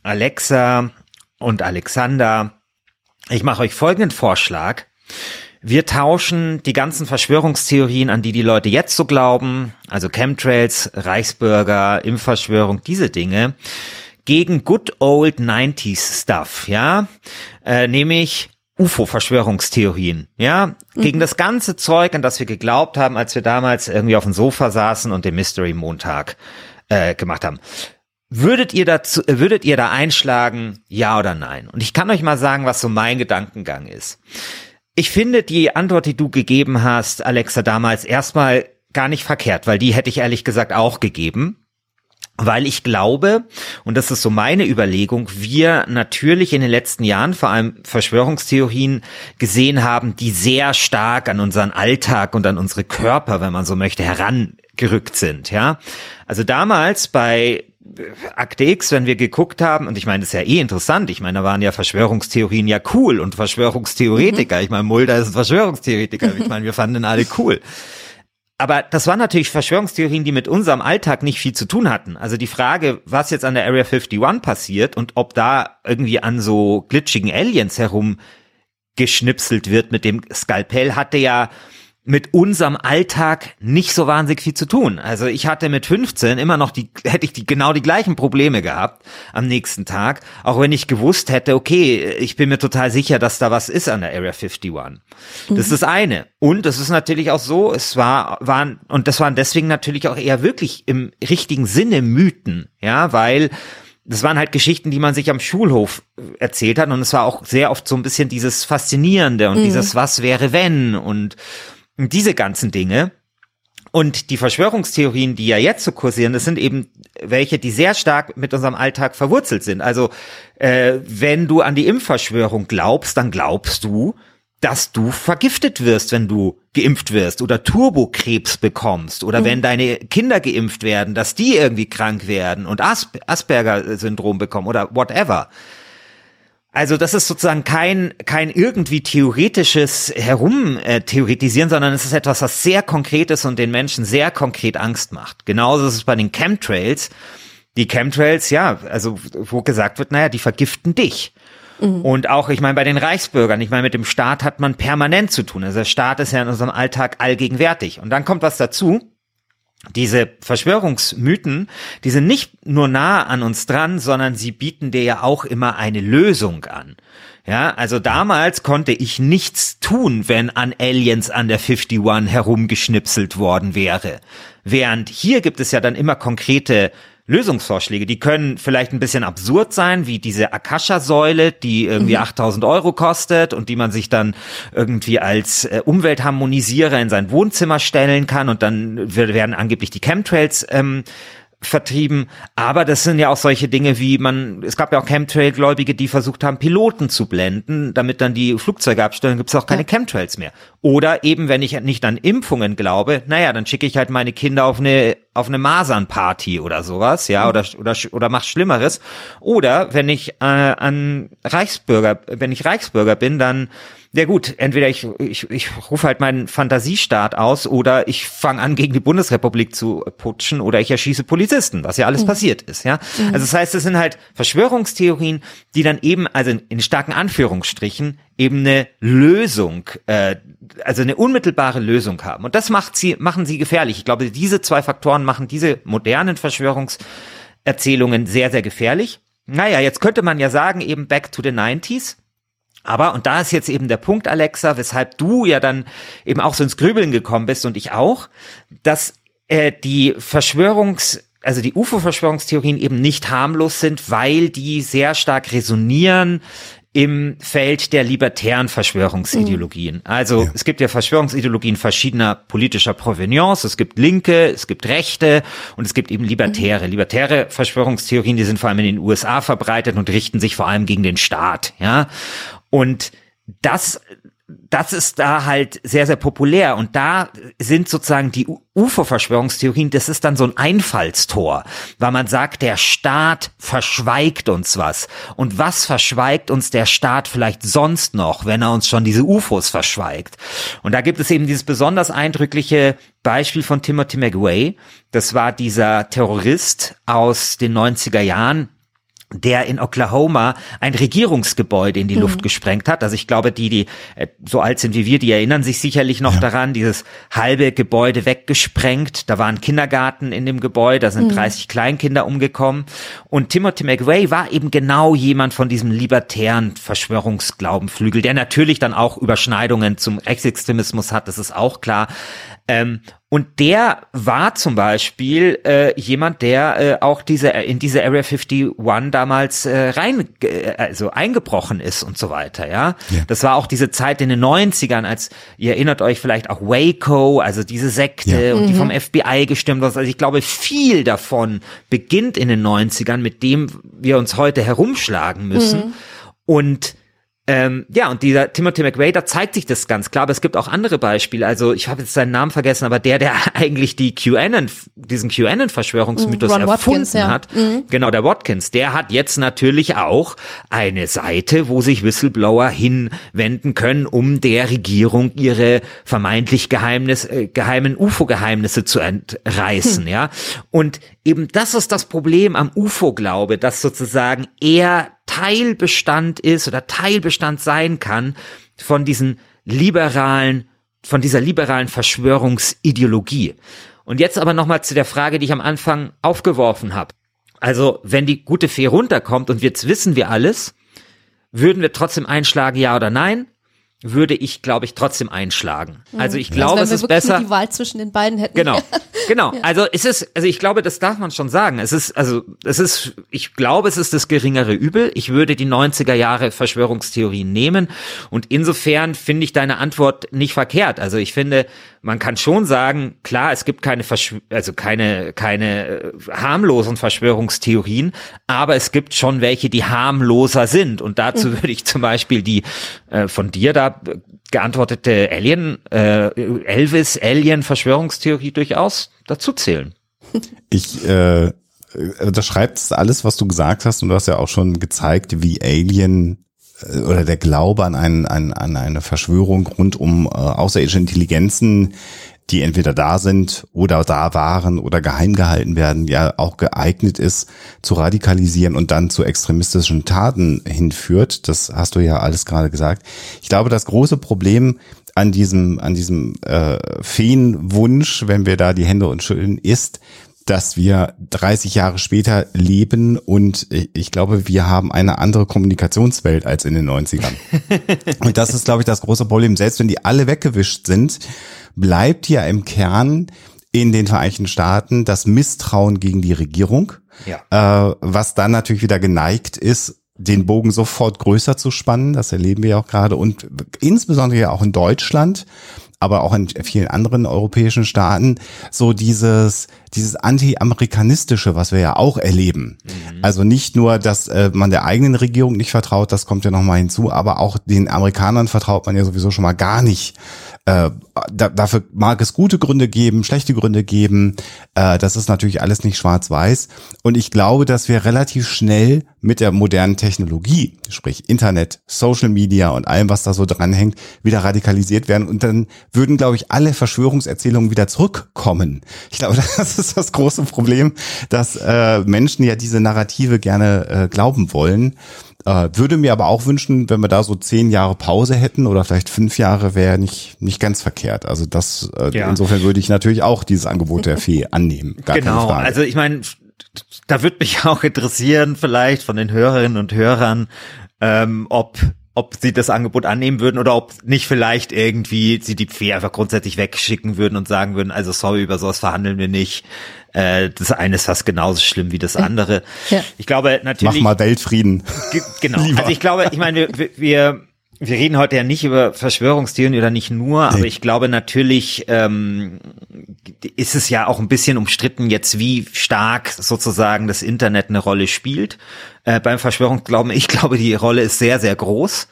Alexa und Alexander, ich mache euch folgenden Vorschlag. Wir tauschen die ganzen Verschwörungstheorien, an die die Leute jetzt so glauben, also Chemtrails, Reichsbürger, Impfverschwörung, diese Dinge, gegen good old 90s Stuff, ja, äh, nämlich UFO-Verschwörungstheorien, ja, mhm. gegen das ganze Zeug, an das wir geglaubt haben, als wir damals irgendwie auf dem Sofa saßen und den Mystery Montag äh, gemacht haben. Würdet ihr dazu, würdet ihr da einschlagen, ja oder nein? Und ich kann euch mal sagen, was so mein Gedankengang ist. Ich finde die Antwort, die du gegeben hast, Alexa, damals erstmal gar nicht verkehrt, weil die hätte ich ehrlich gesagt auch gegeben. Weil ich glaube, und das ist so meine Überlegung, wir natürlich in den letzten Jahren vor allem Verschwörungstheorien gesehen haben, die sehr stark an unseren Alltag und an unsere Körper, wenn man so möchte, herangerückt sind, ja. Also damals bei Akte X, wenn wir geguckt haben, und ich meine, das ist ja eh interessant, ich meine, da waren ja Verschwörungstheorien ja cool und Verschwörungstheoretiker. Mhm. Ich meine, Mulder ist ein Verschwörungstheoretiker. Ich meine, wir fanden alle cool. Aber das waren natürlich Verschwörungstheorien, die mit unserem Alltag nicht viel zu tun hatten. Also die Frage, was jetzt an der Area 51 passiert und ob da irgendwie an so glitschigen Aliens herumgeschnipselt wird mit dem Skalpell, hatte ja mit unserem Alltag nicht so wahnsinnig viel zu tun. Also ich hatte mit 15 immer noch die, hätte ich die, genau die gleichen Probleme gehabt am nächsten Tag, auch wenn ich gewusst hätte, okay, ich bin mir total sicher, dass da was ist an der Area 51. Mhm. Das ist das eine. Und das ist natürlich auch so, es war, waren, und das waren deswegen natürlich auch eher wirklich im richtigen Sinne Mythen, ja, weil das waren halt Geschichten, die man sich am Schulhof erzählt hat und es war auch sehr oft so ein bisschen dieses Faszinierende und mhm. dieses Was wäre wenn und diese ganzen Dinge. Und die Verschwörungstheorien, die ja jetzt so kursieren, das sind eben welche, die sehr stark mit unserem Alltag verwurzelt sind. Also äh, wenn du an die Impfverschwörung glaubst, dann glaubst du, dass du vergiftet wirst, wenn du geimpft wirst oder Turbokrebs bekommst oder mhm. wenn deine Kinder geimpft werden, dass die irgendwie krank werden und Asperger-Syndrom bekommen oder whatever. Also das ist sozusagen kein, kein irgendwie theoretisches Herumtheoretisieren, sondern es ist etwas, was sehr konkret ist und den Menschen sehr konkret Angst macht. Genauso ist es bei den Chemtrails. Die Chemtrails, ja, also wo gesagt wird, naja, die vergiften dich. Mhm. Und auch, ich meine, bei den Reichsbürgern, ich meine, mit dem Staat hat man permanent zu tun. Also der Staat ist ja in unserem Alltag allgegenwärtig. Und dann kommt was dazu diese Verschwörungsmythen, die sind nicht nur nah an uns dran, sondern sie bieten dir ja auch immer eine Lösung an. Ja, also damals konnte ich nichts tun, wenn an Aliens an der 51 herumgeschnipselt worden wäre. Während hier gibt es ja dann immer konkrete Lösungsvorschläge. Die können vielleicht ein bisschen absurd sein, wie diese Akasha-Säule, die irgendwie mhm. 8000 Euro kostet und die man sich dann irgendwie als äh, Umweltharmonisierer in sein Wohnzimmer stellen kann und dann werden angeblich die Chemtrails ähm, vertrieben. Aber das sind ja auch solche Dinge wie man, es gab ja auch Chemtrail-Gläubige, die versucht haben, Piloten zu blenden, damit dann die Flugzeuge abstellen, gibt es auch keine ja. Chemtrails mehr. Oder eben, wenn ich nicht an Impfungen glaube, naja, dann schicke ich halt meine Kinder auf eine auf eine Masernparty oder sowas, ja, mhm. oder oder oder mach Schlimmeres. Oder wenn ich äh, an Reichsbürger, wenn ich Reichsbürger bin, dann ja gut, entweder ich, ich, ich rufe halt meinen Fantasiestaat aus oder ich fange an, gegen die Bundesrepublik zu putschen oder ich erschieße Polizisten, was ja alles mhm. passiert ist, ja. Mhm. Also das heißt, es sind halt Verschwörungstheorien, die dann eben, also in, in starken Anführungsstrichen, eben eine Lösung, äh, also eine unmittelbare Lösung haben. Und das macht sie, machen sie gefährlich. Ich glaube, diese zwei Faktoren machen diese modernen Verschwörungserzählungen sehr, sehr gefährlich. Naja, jetzt könnte man ja sagen, eben back to the 90s. Aber, und da ist jetzt eben der Punkt, Alexa, weshalb du ja dann eben auch so ins Grübeln gekommen bist und ich auch, dass äh, die Verschwörungs- also die UFO-Verschwörungstheorien eben nicht harmlos sind, weil die sehr stark resonieren im Feld der libertären Verschwörungsideologien. Also ja. es gibt ja Verschwörungsideologien verschiedener politischer Provenience. Es gibt Linke, es gibt Rechte und es gibt eben Libertäre. Mhm. Libertäre Verschwörungstheorien, die sind vor allem in den USA verbreitet und richten sich vor allem gegen den Staat. Ja, und das das ist da halt sehr, sehr populär. Und da sind sozusagen die UFO-Verschwörungstheorien, das ist dann so ein Einfallstor, weil man sagt, der Staat verschweigt uns was. Und was verschweigt uns der Staat vielleicht sonst noch, wenn er uns schon diese UFOs verschweigt? Und da gibt es eben dieses besonders eindrückliche Beispiel von Timothy McWay. Das war dieser Terrorist aus den 90er Jahren, der in Oklahoma ein Regierungsgebäude in die mhm. Luft gesprengt hat. Also ich glaube, die, die äh, so alt sind wie wir, die erinnern sich sicherlich noch ja. daran, dieses halbe Gebäude weggesprengt. Da war ein Kindergarten in dem Gebäude, da sind mhm. 30 Kleinkinder umgekommen. Und Timothy McVeigh war eben genau jemand von diesem libertären Verschwörungsglaubenflügel, der natürlich dann auch Überschneidungen zum Rechtsextremismus hat, das ist auch klar. Ähm, und der war zum Beispiel äh, jemand, der äh, auch diese in diese Area 51 damals äh, rein äh, also eingebrochen ist und so weiter, ja? ja. Das war auch diese Zeit in den 90ern, als ihr erinnert euch vielleicht auch Waco, also diese Sekte ja. und mhm. die vom FBI gestimmt ist. Also ich glaube, viel davon beginnt in den 90ern, mit dem wir uns heute herumschlagen müssen. Mhm. Und ähm, ja, und dieser Timothy McVeigh, da zeigt sich das ganz klar, aber es gibt auch andere Beispiele. Also ich habe jetzt seinen Namen vergessen, aber der, der eigentlich die QAnon, diesen QAnon-Verschwörungsmythos erfunden Watkins, ja. hat, mhm. genau, der Watkins, der hat jetzt natürlich auch eine Seite, wo sich Whistleblower hinwenden können, um der Regierung ihre vermeintlich Geheimnis, äh, geheimen UFO-Geheimnisse zu entreißen, hm. ja. Und eben das ist das Problem am UFO-Glaube, dass sozusagen er Teilbestand ist oder Teilbestand sein kann von diesen liberalen, von dieser liberalen Verschwörungsideologie. Und jetzt aber nochmal zu der Frage, die ich am Anfang aufgeworfen habe. Also, wenn die gute Fee runterkommt und jetzt wissen wir alles, würden wir trotzdem einschlagen, ja oder nein? Würde ich, glaube ich, trotzdem einschlagen. Mhm. Also ich glaube, also es ist besser. die Wahl zwischen den beiden hätten. Genau. Genau. Also es ist, also ich glaube, das darf man schon sagen. Es ist, also es ist, ich glaube, es ist das geringere Übel. Ich würde die 90er Jahre Verschwörungstheorien nehmen und insofern finde ich deine Antwort nicht verkehrt. Also ich finde, man kann schon sagen, klar, es gibt keine Verschw also keine keine äh, harmlosen Verschwörungstheorien, aber es gibt schon welche, die harmloser sind und dazu würde ich zum Beispiel die äh, von dir da geantwortete Alien, äh, Elvis Alien Verschwörungstheorie durchaus dazu zählen. Ich äh, das schreibt alles, was du gesagt hast, und du hast ja auch schon gezeigt, wie Alien äh, oder der Glaube an, einen, an, an eine Verschwörung rund um äh, außerirdische Intelligenzen, die entweder da sind oder da waren oder geheim gehalten werden, ja auch geeignet ist zu radikalisieren und dann zu extremistischen Taten hinführt. Das hast du ja alles gerade gesagt. Ich glaube, das große Problem an diesem, an diesem äh, Feenwunsch, wenn wir da die Hände uns schütteln, ist, dass wir 30 Jahre später leben und ich glaube, wir haben eine andere Kommunikationswelt als in den 90ern. und das ist, glaube ich, das große Problem. Selbst wenn die alle weggewischt sind, bleibt ja im Kern in den Vereinigten Staaten das Misstrauen gegen die Regierung, ja. äh, was dann natürlich wieder geneigt ist, den Bogen sofort größer zu spannen. Das erleben wir ja auch gerade und insbesondere ja auch in Deutschland aber auch in vielen anderen europäischen Staaten, so dieses, dieses anti-amerikanistische, was wir ja auch erleben. Mhm. Also nicht nur, dass äh, man der eigenen Regierung nicht vertraut, das kommt ja nochmal hinzu, aber auch den Amerikanern vertraut man ja sowieso schon mal gar nicht. Äh, da, dafür mag es gute Gründe geben, schlechte Gründe geben. Äh, das ist natürlich alles nicht schwarz-weiß. Und ich glaube, dass wir relativ schnell mit der modernen Technologie, sprich Internet, Social Media und allem, was da so dranhängt, wieder radikalisiert werden. Und dann würden, glaube ich, alle Verschwörungserzählungen wieder zurückkommen. Ich glaube, das ist das große Problem, dass äh, Menschen ja diese Narrative gerne äh, glauben wollen. Äh, würde mir aber auch wünschen, wenn wir da so zehn Jahre Pause hätten oder vielleicht fünf Jahre, wäre nicht, nicht ganz verkehrt. Also das, äh, ja. insofern würde ich natürlich auch dieses Angebot der Fee annehmen. Gar genau, also ich meine, da würde mich auch interessieren, vielleicht von den Hörerinnen und Hörern, ähm, ob ob sie das Angebot annehmen würden oder ob nicht vielleicht irgendwie sie die Fee einfach grundsätzlich wegschicken würden und sagen würden, also sorry, über sowas verhandeln wir nicht. Äh, das eine ist fast genauso schlimm wie das andere. Ja. Ich glaube natürlich. Mach mal Weltfrieden. Genau. Lieber. Also ich glaube, ich meine, wir, wir wir reden heute ja nicht über Verschwörungstheorien oder nicht nur, aber ich glaube natürlich ähm, ist es ja auch ein bisschen umstritten jetzt, wie stark sozusagen das Internet eine Rolle spielt. Äh, beim Verschwörungsglauben, ich glaube, die Rolle ist sehr, sehr groß.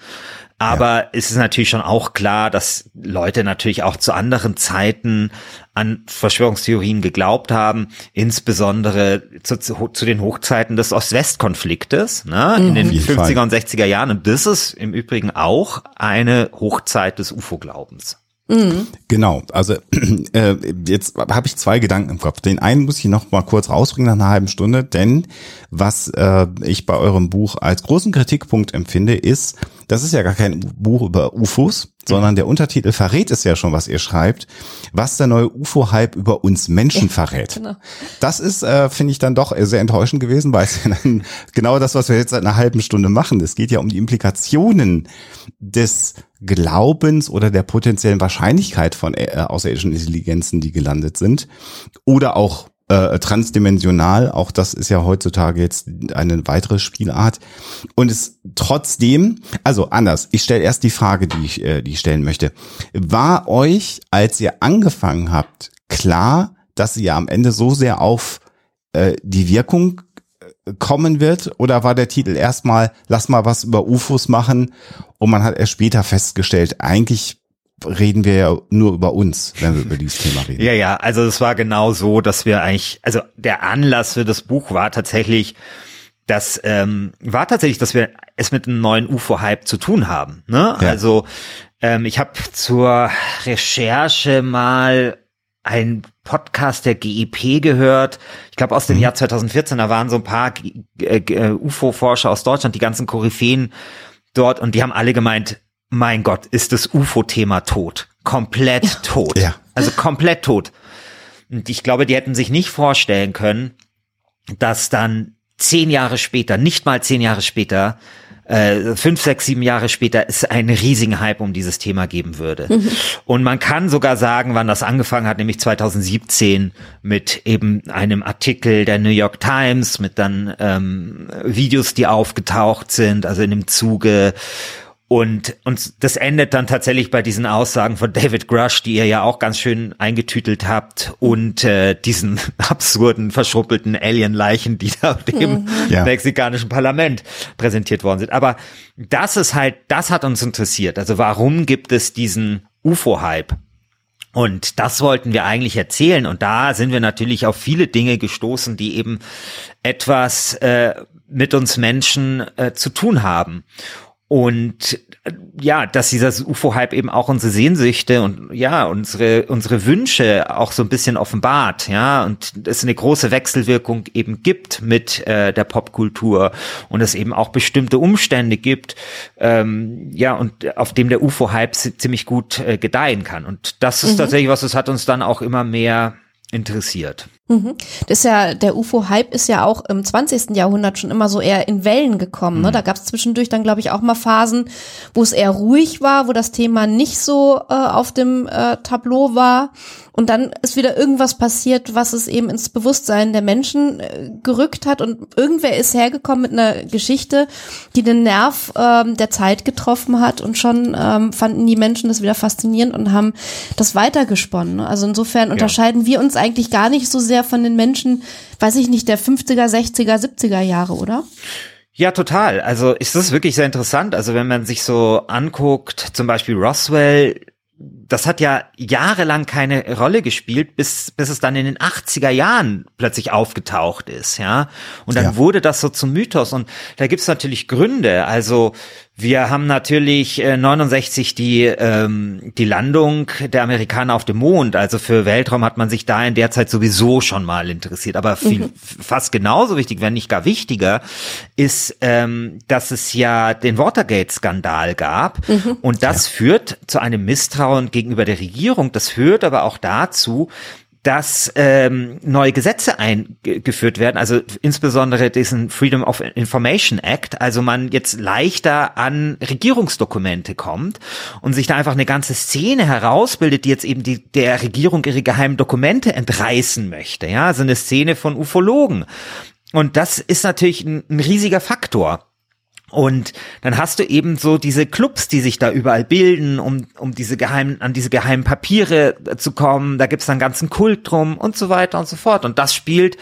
Aber ja. es ist natürlich schon auch klar, dass Leute natürlich auch zu anderen Zeiten an Verschwörungstheorien geglaubt haben, insbesondere zu, zu, zu den Hochzeiten des Ost-West-Konfliktes ne, mhm. in den 50er und 60er Jahren. Und das ist im Übrigen auch eine Hochzeit des UFO-Glaubens. Mhm. Genau, also äh, jetzt habe ich zwei Gedanken im Kopf. Den einen muss ich noch mal kurz rausbringen nach einer halben Stunde, denn was äh, ich bei eurem Buch als großen Kritikpunkt empfinde, ist, das ist ja gar kein Buch über UFOs, sondern der Untertitel verrät es ja schon, was ihr schreibt, was der neue UFO-Hype über uns Menschen verrät. Genau. Das ist, äh, finde ich, dann doch sehr enttäuschend gewesen, weil es ja dann genau das, was wir jetzt seit einer halben Stunde machen. Es geht ja um die Implikationen des Glaubens oder der potenziellen Wahrscheinlichkeit von äh, außerirdischen Intelligenzen, die gelandet sind. Oder auch äh, transdimensional. Auch das ist ja heutzutage jetzt eine weitere Spielart. Und es trotzdem, also anders, ich stelle erst die Frage, die ich, äh, die ich stellen möchte. War euch, als ihr angefangen habt, klar, dass ihr am Ende so sehr auf äh, die Wirkung äh, kommen wird? Oder war der Titel erstmal, lass mal was über UFOs machen und man hat erst später festgestellt, eigentlich reden wir ja nur über uns, wenn wir über dieses Thema reden. Ja, ja, also es war genau so, dass wir eigentlich, also der Anlass für das Buch war tatsächlich, das ähm, war tatsächlich, dass wir es mit einem neuen UFO-Hype zu tun haben. Ne? Ja. Also ähm, ich habe zur Recherche mal ein Podcast der GEP gehört. Ich glaube aus dem mhm. Jahr 2014, da waren so ein paar äh, äh, UFO-Forscher aus Deutschland, die ganzen Koryphäen dort und die haben alle gemeint, mein Gott, ist das UFO-Thema tot. Komplett tot. Ja. Also komplett tot. Und ich glaube, die hätten sich nicht vorstellen können, dass dann zehn Jahre später, nicht mal zehn Jahre später, äh, fünf, sechs, sieben Jahre später es einen riesigen Hype um dieses Thema geben würde. Mhm. Und man kann sogar sagen, wann das angefangen hat, nämlich 2017 mit eben einem Artikel der New York Times, mit dann ähm, Videos, die aufgetaucht sind, also in dem Zuge und, und das endet dann tatsächlich bei diesen Aussagen von David Grush, die ihr ja auch ganz schön eingetütelt habt, und äh, diesen absurden, verschruppelten Alien-Leichen, die da dem ja. mexikanischen Parlament präsentiert worden sind. Aber das ist halt, das hat uns interessiert. Also warum gibt es diesen UFO-Hype? Und das wollten wir eigentlich erzählen. Und da sind wir natürlich auf viele Dinge gestoßen, die eben etwas äh, mit uns Menschen äh, zu tun haben. Und äh, ja, dass dieser UFO-Hype eben auch unsere Sehnsüchte und ja, unsere, unsere Wünsche auch so ein bisschen offenbart, ja, und es eine große Wechselwirkung eben gibt mit äh, der Popkultur und es eben auch bestimmte Umstände gibt, ähm, ja, und auf dem der UFO-Hype ziemlich gut äh, gedeihen kann. Und das ist mhm. tatsächlich was, das hat uns dann auch immer mehr interessiert. Mhm. Das ist ja, der UFO-Hype ist ja auch im 20. Jahrhundert schon immer so eher in Wellen gekommen. Ne? Mhm. Da gab es zwischendurch dann, glaube ich, auch mal Phasen, wo es eher ruhig war, wo das Thema nicht so äh, auf dem äh, Tableau war. Und dann ist wieder irgendwas passiert, was es eben ins Bewusstsein der Menschen äh, gerückt hat. Und irgendwer ist hergekommen mit einer Geschichte, die den Nerv ähm, der Zeit getroffen hat. Und schon ähm, fanden die Menschen das wieder faszinierend und haben das weitergesponnen. Ne? Also insofern ja. unterscheiden wir uns eigentlich gar nicht so sehr von den Menschen, weiß ich nicht, der 50er, 60er, 70er Jahre, oder? Ja, total. Also ist das wirklich sehr interessant. Also wenn man sich so anguckt, zum Beispiel Roswell, das hat ja jahrelang keine Rolle gespielt, bis, bis es dann in den 80er Jahren plötzlich aufgetaucht ist, ja. Und dann ja. wurde das so zum Mythos. Und da gibt's natürlich Gründe. Also wir haben natürlich äh, 69 die, ähm, die Landung der Amerikaner auf dem Mond. Also für Weltraum hat man sich da in der Zeit sowieso schon mal interessiert. Aber viel, mhm. fast genauso wichtig, wenn nicht gar wichtiger, ist, ähm, dass es ja den Watergate-Skandal gab. Mhm. Und das ja. führt zu einem Misstrauen gegenüber der Regierung. Das führt aber auch dazu, dass ähm, neue Gesetze eingeführt werden, also insbesondere diesen Freedom of Information Act, also man jetzt leichter an Regierungsdokumente kommt und sich da einfach eine ganze Szene herausbildet, die jetzt eben die, der Regierung ihre geheimen Dokumente entreißen möchte, ja, also eine Szene von Ufologen. Und das ist natürlich ein, ein riesiger Faktor. Und dann hast du eben so diese Clubs, die sich da überall bilden, um, um diese geheimen, an diese geheimen Papiere äh, zu kommen. Da gibt's dann ganzen Kult drum und so weiter und so fort. Und das spielt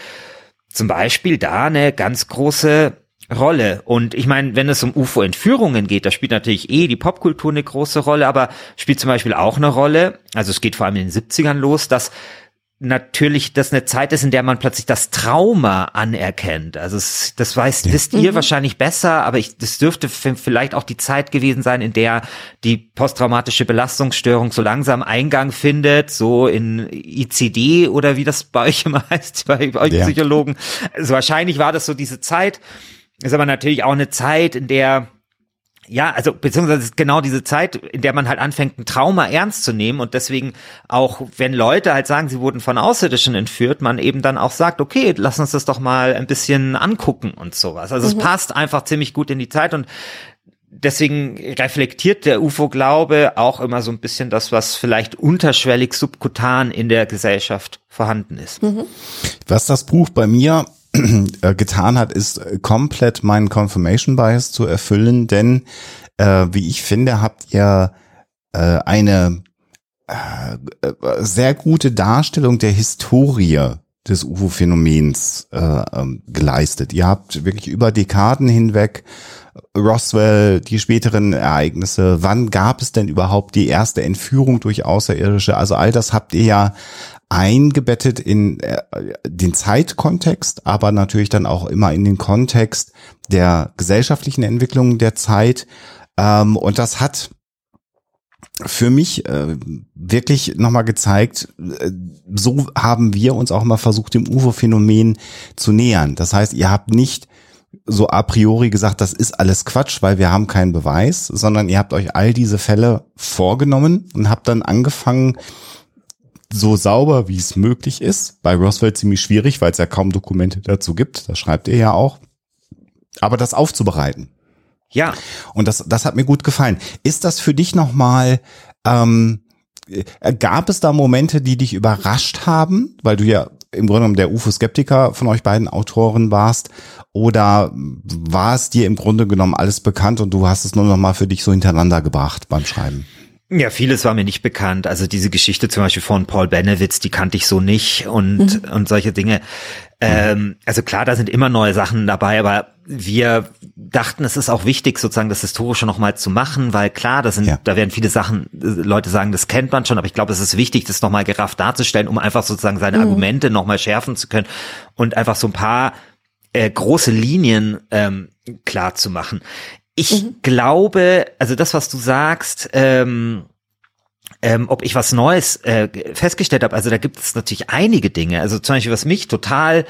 zum Beispiel da eine ganz große Rolle. Und ich meine, wenn es um UFO-Entführungen geht, da spielt natürlich eh die Popkultur eine große Rolle, aber spielt zum Beispiel auch eine Rolle, also es geht vor allem in den 70ern los, dass natürlich das eine Zeit ist, in der man plötzlich das Trauma anerkennt. Also es, das weiß, ja. wisst ihr mhm. wahrscheinlich besser, aber ich, das dürfte vielleicht auch die Zeit gewesen sein, in der die posttraumatische Belastungsstörung so langsam Eingang findet, so in ICD oder wie das bei euch immer heißt, bei euch ja. Psychologen. Also wahrscheinlich war das so diese Zeit. Ist aber natürlich auch eine Zeit, in der ja, also beziehungsweise genau diese Zeit, in der man halt anfängt, ein Trauma ernst zu nehmen und deswegen auch, wenn Leute halt sagen, sie wurden von Außerirdischen entführt, man eben dann auch sagt, okay, lass uns das doch mal ein bisschen angucken und sowas. Also mhm. es passt einfach ziemlich gut in die Zeit und deswegen reflektiert der UFO-Glaube auch immer so ein bisschen das, was vielleicht unterschwellig subkutan in der Gesellschaft vorhanden ist. Mhm. Was das Buch bei mir getan hat, ist äh, komplett meinen Confirmation Bias zu erfüllen, denn äh, wie ich finde, habt ihr äh, eine äh, sehr gute Darstellung der Historie des UFO-Phänomens äh, ähm, geleistet. Ihr habt wirklich über Dekaden hinweg Roswell, die späteren Ereignisse, wann gab es denn überhaupt die erste Entführung durch Außerirdische? Also all das habt ihr ja eingebettet in äh, den Zeitkontext, aber natürlich dann auch immer in den Kontext der gesellschaftlichen Entwicklung der Zeit. Ähm, und das hat für mich äh, wirklich nochmal gezeigt, äh, so haben wir uns auch mal versucht, dem UFO-Phänomen zu nähern. Das heißt, ihr habt nicht so a priori gesagt, das ist alles Quatsch, weil wir haben keinen Beweis, sondern ihr habt euch all diese Fälle vorgenommen und habt dann angefangen, so sauber, wie es möglich ist. Bei Roswell ziemlich schwierig, weil es ja kaum Dokumente dazu gibt. Das schreibt ihr ja auch. Aber das aufzubereiten. Ja. Und das, das hat mir gut gefallen. Ist das für dich nochmal, ähm, äh, gab es da Momente, die dich überrascht haben, weil du ja im Grunde genommen der UFO-Skeptiker von euch beiden Autoren warst? Oder war es dir im Grunde genommen alles bekannt und du hast es nur noch mal für dich so hintereinander gebracht beim Schreiben? Ja, vieles war mir nicht bekannt. Also diese Geschichte zum Beispiel von Paul Benewitz, die kannte ich so nicht und, mhm. und solche Dinge. Ähm, also klar, da sind immer neue Sachen dabei, aber wir dachten, es ist auch wichtig, sozusagen das Historische nochmal zu machen, weil klar, das sind, ja. da werden viele Sachen, äh, Leute sagen, das kennt man schon, aber ich glaube, es ist wichtig, das nochmal gerafft darzustellen, um einfach sozusagen seine mhm. Argumente nochmal schärfen zu können und einfach so ein paar äh, große Linien ähm, klar zu machen. Ich mhm. glaube, also das, was du sagst, ähm, ähm, ob ich was Neues äh, festgestellt habe, also da gibt es natürlich einige Dinge. Also zum Beispiel, was mich total,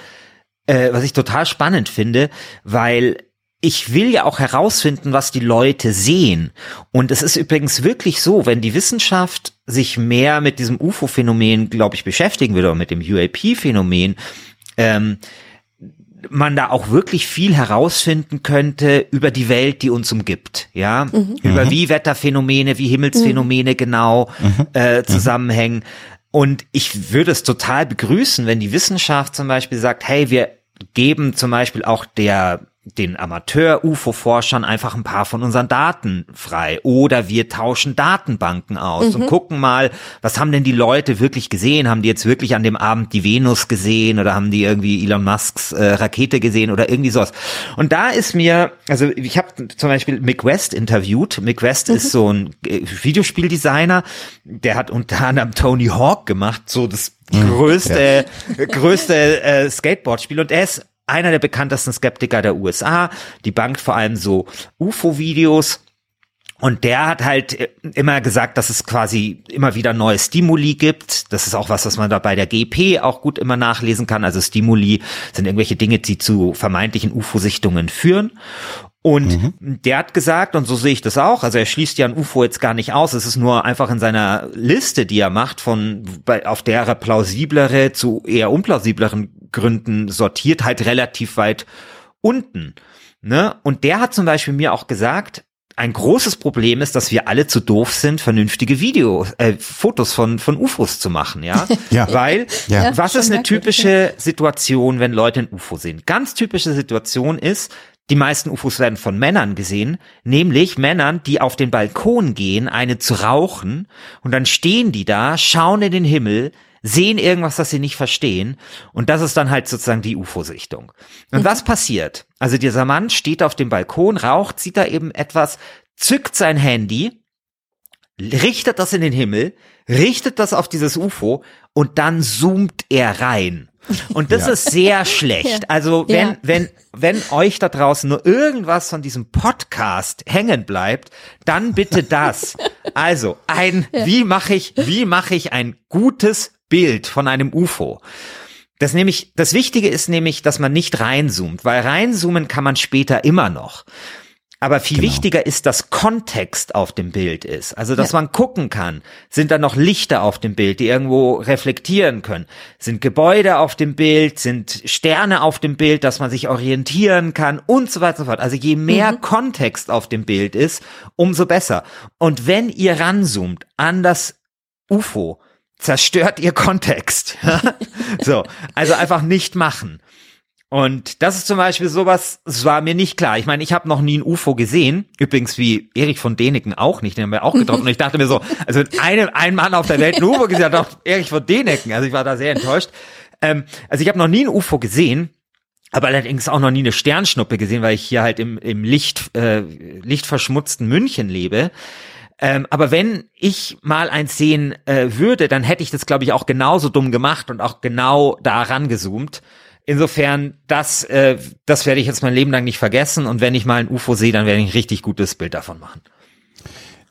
äh, was ich total spannend finde, weil ich will ja auch herausfinden, was die Leute sehen. Und es ist übrigens wirklich so, wenn die Wissenschaft sich mehr mit diesem UFO-Phänomen, glaube ich, beschäftigen würde oder mit dem UAP-Phänomen, ähm, man da auch wirklich viel herausfinden könnte über die Welt, die uns umgibt, ja, mhm. über mhm. wie Wetterphänomene, wie Himmelsphänomene mhm. genau mhm. äh, mhm. zusammenhängen. Und ich würde es total begrüßen, wenn die Wissenschaft zum Beispiel sagt, hey, wir geben zum Beispiel auch der den Amateur-UFO-Forschern einfach ein paar von unseren Daten frei. Oder wir tauschen Datenbanken aus mhm. und gucken mal, was haben denn die Leute wirklich gesehen? Haben die jetzt wirklich an dem Abend die Venus gesehen oder haben die irgendwie Elon Musks äh, Rakete gesehen oder irgendwie sowas? Und da ist mir, also ich habe zum Beispiel Mick West interviewt. Mick West mhm. ist so ein äh, Videospieldesigner, der hat unter anderem Tony Hawk gemacht, so das mhm. größte, ja. größte äh, Skateboard-Spiel und er ist einer der bekanntesten Skeptiker der USA. Die bankt vor allem so UFO-Videos. Und der hat halt äh, immer gesagt, dass es quasi immer wieder neue Stimuli gibt. Das ist auch was, was man da bei der GP auch gut immer nachlesen kann. Also Stimuli sind irgendwelche Dinge, die zu vermeintlichen UFO-Sichtungen führen. Und mhm. der hat gesagt, und so sehe ich das auch, also er schließt ja ein UFO jetzt gar nicht aus, es ist nur einfach in seiner Liste, die er macht, von auf der er plausiblere zu eher unplausibleren Gründen sortiert, halt relativ weit unten. Ne? Und der hat zum Beispiel mir auch gesagt, ein großes Problem ist, dass wir alle zu doof sind, vernünftige Videos, äh, Fotos von von UFOs zu machen, ja. ja. Weil ja. was ist eine typische Situation, wenn Leute ein UFO sehen? Ganz typische Situation ist, die meisten UFOs werden von Männern gesehen, nämlich Männern, die auf den Balkon gehen, eine zu rauchen, und dann stehen die da, schauen in den Himmel, sehen irgendwas, das sie nicht verstehen, und das ist dann halt sozusagen die UFO-Sichtung. Und mhm. was passiert? Also dieser Mann steht auf dem Balkon, raucht, sieht da eben etwas, zückt sein Handy, richtet das in den Himmel, richtet das auf dieses UFO und dann zoomt er rein. Und das ja. ist sehr schlecht. Also wenn, ja. wenn, wenn euch da draußen nur irgendwas von diesem Podcast hängen bleibt, dann bitte das. Also ein, ja. wie mache ich, wie mache ich ein gutes Bild von einem UFO? Das nämlich, das Wichtige ist nämlich, dass man nicht reinzoomt, weil reinzoomen kann man später immer noch. Aber viel genau. wichtiger ist, dass Kontext auf dem Bild ist. Also, dass ja. man gucken kann. Sind da noch Lichter auf dem Bild, die irgendwo reflektieren können? Sind Gebäude auf dem Bild? Sind Sterne auf dem Bild, dass man sich orientieren kann? Und so weiter und so fort. Also, je mehr mhm. Kontext auf dem Bild ist, umso besser. Und wenn ihr ranzoomt an das UFO, zerstört ihr Kontext. so. Also einfach nicht machen. Und das ist zum Beispiel sowas, es war mir nicht klar. Ich meine, ich habe noch nie ein UFO gesehen. Übrigens wie Erich von Däniken auch nicht, den haben wir auch getroffen. Und ich dachte mir so, also eine, ein Mann auf der Welt ein UFO gesehen hat, doch Erich von Däniken. Also ich war da sehr enttäuscht. Ähm, also ich habe noch nie ein UFO gesehen. Aber allerdings auch noch nie eine Sternschnuppe gesehen, weil ich hier halt im, im Licht, äh, lichtverschmutzten München lebe. Ähm, aber wenn ich mal eins sehen äh, würde, dann hätte ich das, glaube ich, auch genauso dumm gemacht und auch genau da rangezoomt. Insofern, das, äh, das werde ich jetzt mein Leben lang nicht vergessen. Und wenn ich mal ein UFO sehe, dann werde ich ein richtig gutes Bild davon machen.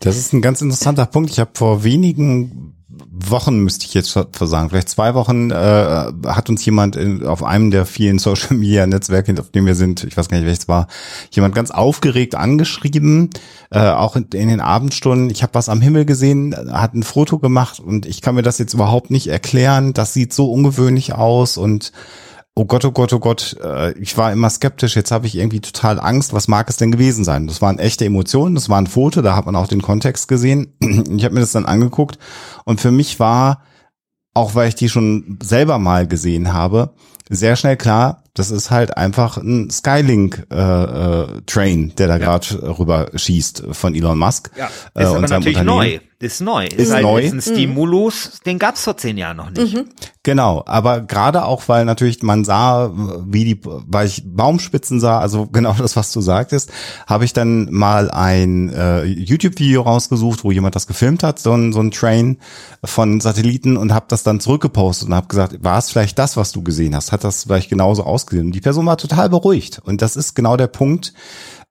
Das ist ein ganz interessanter Punkt. Ich habe vor wenigen Wochen müsste ich jetzt versagen, vielleicht zwei Wochen äh, hat uns jemand in, auf einem der vielen Social Media Netzwerke, auf dem wir sind, ich weiß gar nicht welches war, jemand ganz aufgeregt angeschrieben, äh, auch in, in den Abendstunden. Ich habe was am Himmel gesehen, hat ein Foto gemacht und ich kann mir das jetzt überhaupt nicht erklären. Das sieht so ungewöhnlich aus und oh Gott, oh Gott, oh Gott, äh, ich war immer skeptisch, jetzt habe ich irgendwie total Angst, was mag es denn gewesen sein? Das waren echte Emotionen, das war ein Foto, da hat man auch den Kontext gesehen. Ich habe mir das dann angeguckt und für mich war, auch weil ich die schon selber mal gesehen habe, sehr schnell klar, das ist halt einfach ein Skylink äh, äh, Train, der da ja. gerade rüber schießt von Elon Musk. Ja, ist äh, aber natürlich neu. Ist neu. Ist, ist halt neu. Ist ein Stimulus, mhm. den gab's vor zehn Jahren noch nicht. Mhm. Genau, aber gerade auch, weil natürlich man sah, wie die, weil ich Baumspitzen sah, also genau das, was du sagtest, habe ich dann mal ein äh, YouTube-Video rausgesucht, wo jemand das gefilmt hat, so ein, so ein Train von Satelliten und habe das dann zurückgepostet und habe gesagt, war es vielleicht das, was du gesehen hast? Hat das vielleicht genauso ausgesehen? Und die Person war total beruhigt. Und das ist genau der Punkt,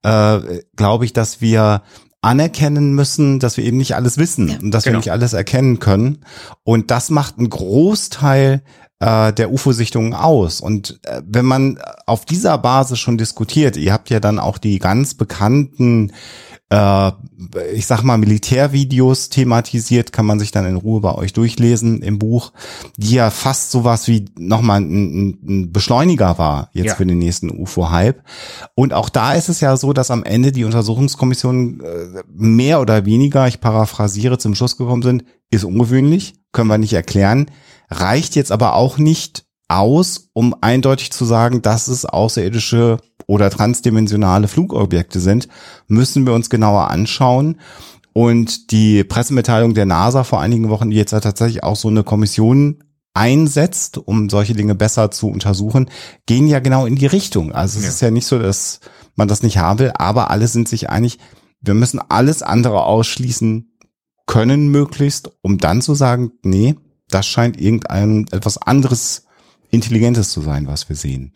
äh, glaube ich, dass wir anerkennen müssen, dass wir eben nicht alles wissen ja, und dass genau. wir nicht alles erkennen können. Und das macht einen Großteil äh, der UFO-Sichtungen aus. Und äh, wenn man auf dieser Basis schon diskutiert, ihr habt ja dann auch die ganz bekannten äh, ich sag mal, Militärvideos thematisiert, kann man sich dann in Ruhe bei euch durchlesen im Buch, die ja fast sowas wie nochmal ein, ein Beschleuniger war jetzt ja. für den nächsten UFO-Hype. Und auch da ist es ja so, dass am Ende die Untersuchungskommission äh, mehr oder weniger, ich paraphrasiere, zum Schluss gekommen sind, ist ungewöhnlich, können wir nicht erklären, reicht jetzt aber auch nicht aus, um eindeutig zu sagen, dass es außerirdische oder transdimensionale Flugobjekte sind, müssen wir uns genauer anschauen. Und die Pressemitteilung der NASA vor einigen Wochen, die jetzt ja tatsächlich auch so eine Kommission einsetzt, um solche Dinge besser zu untersuchen, gehen ja genau in die Richtung. Also es ja. ist ja nicht so, dass man das nicht haben will, aber alle sind sich einig, wir müssen alles andere ausschließen können möglichst, um dann zu sagen, nee, das scheint irgendein etwas anderes Intelligentes zu sein, was wir sehen.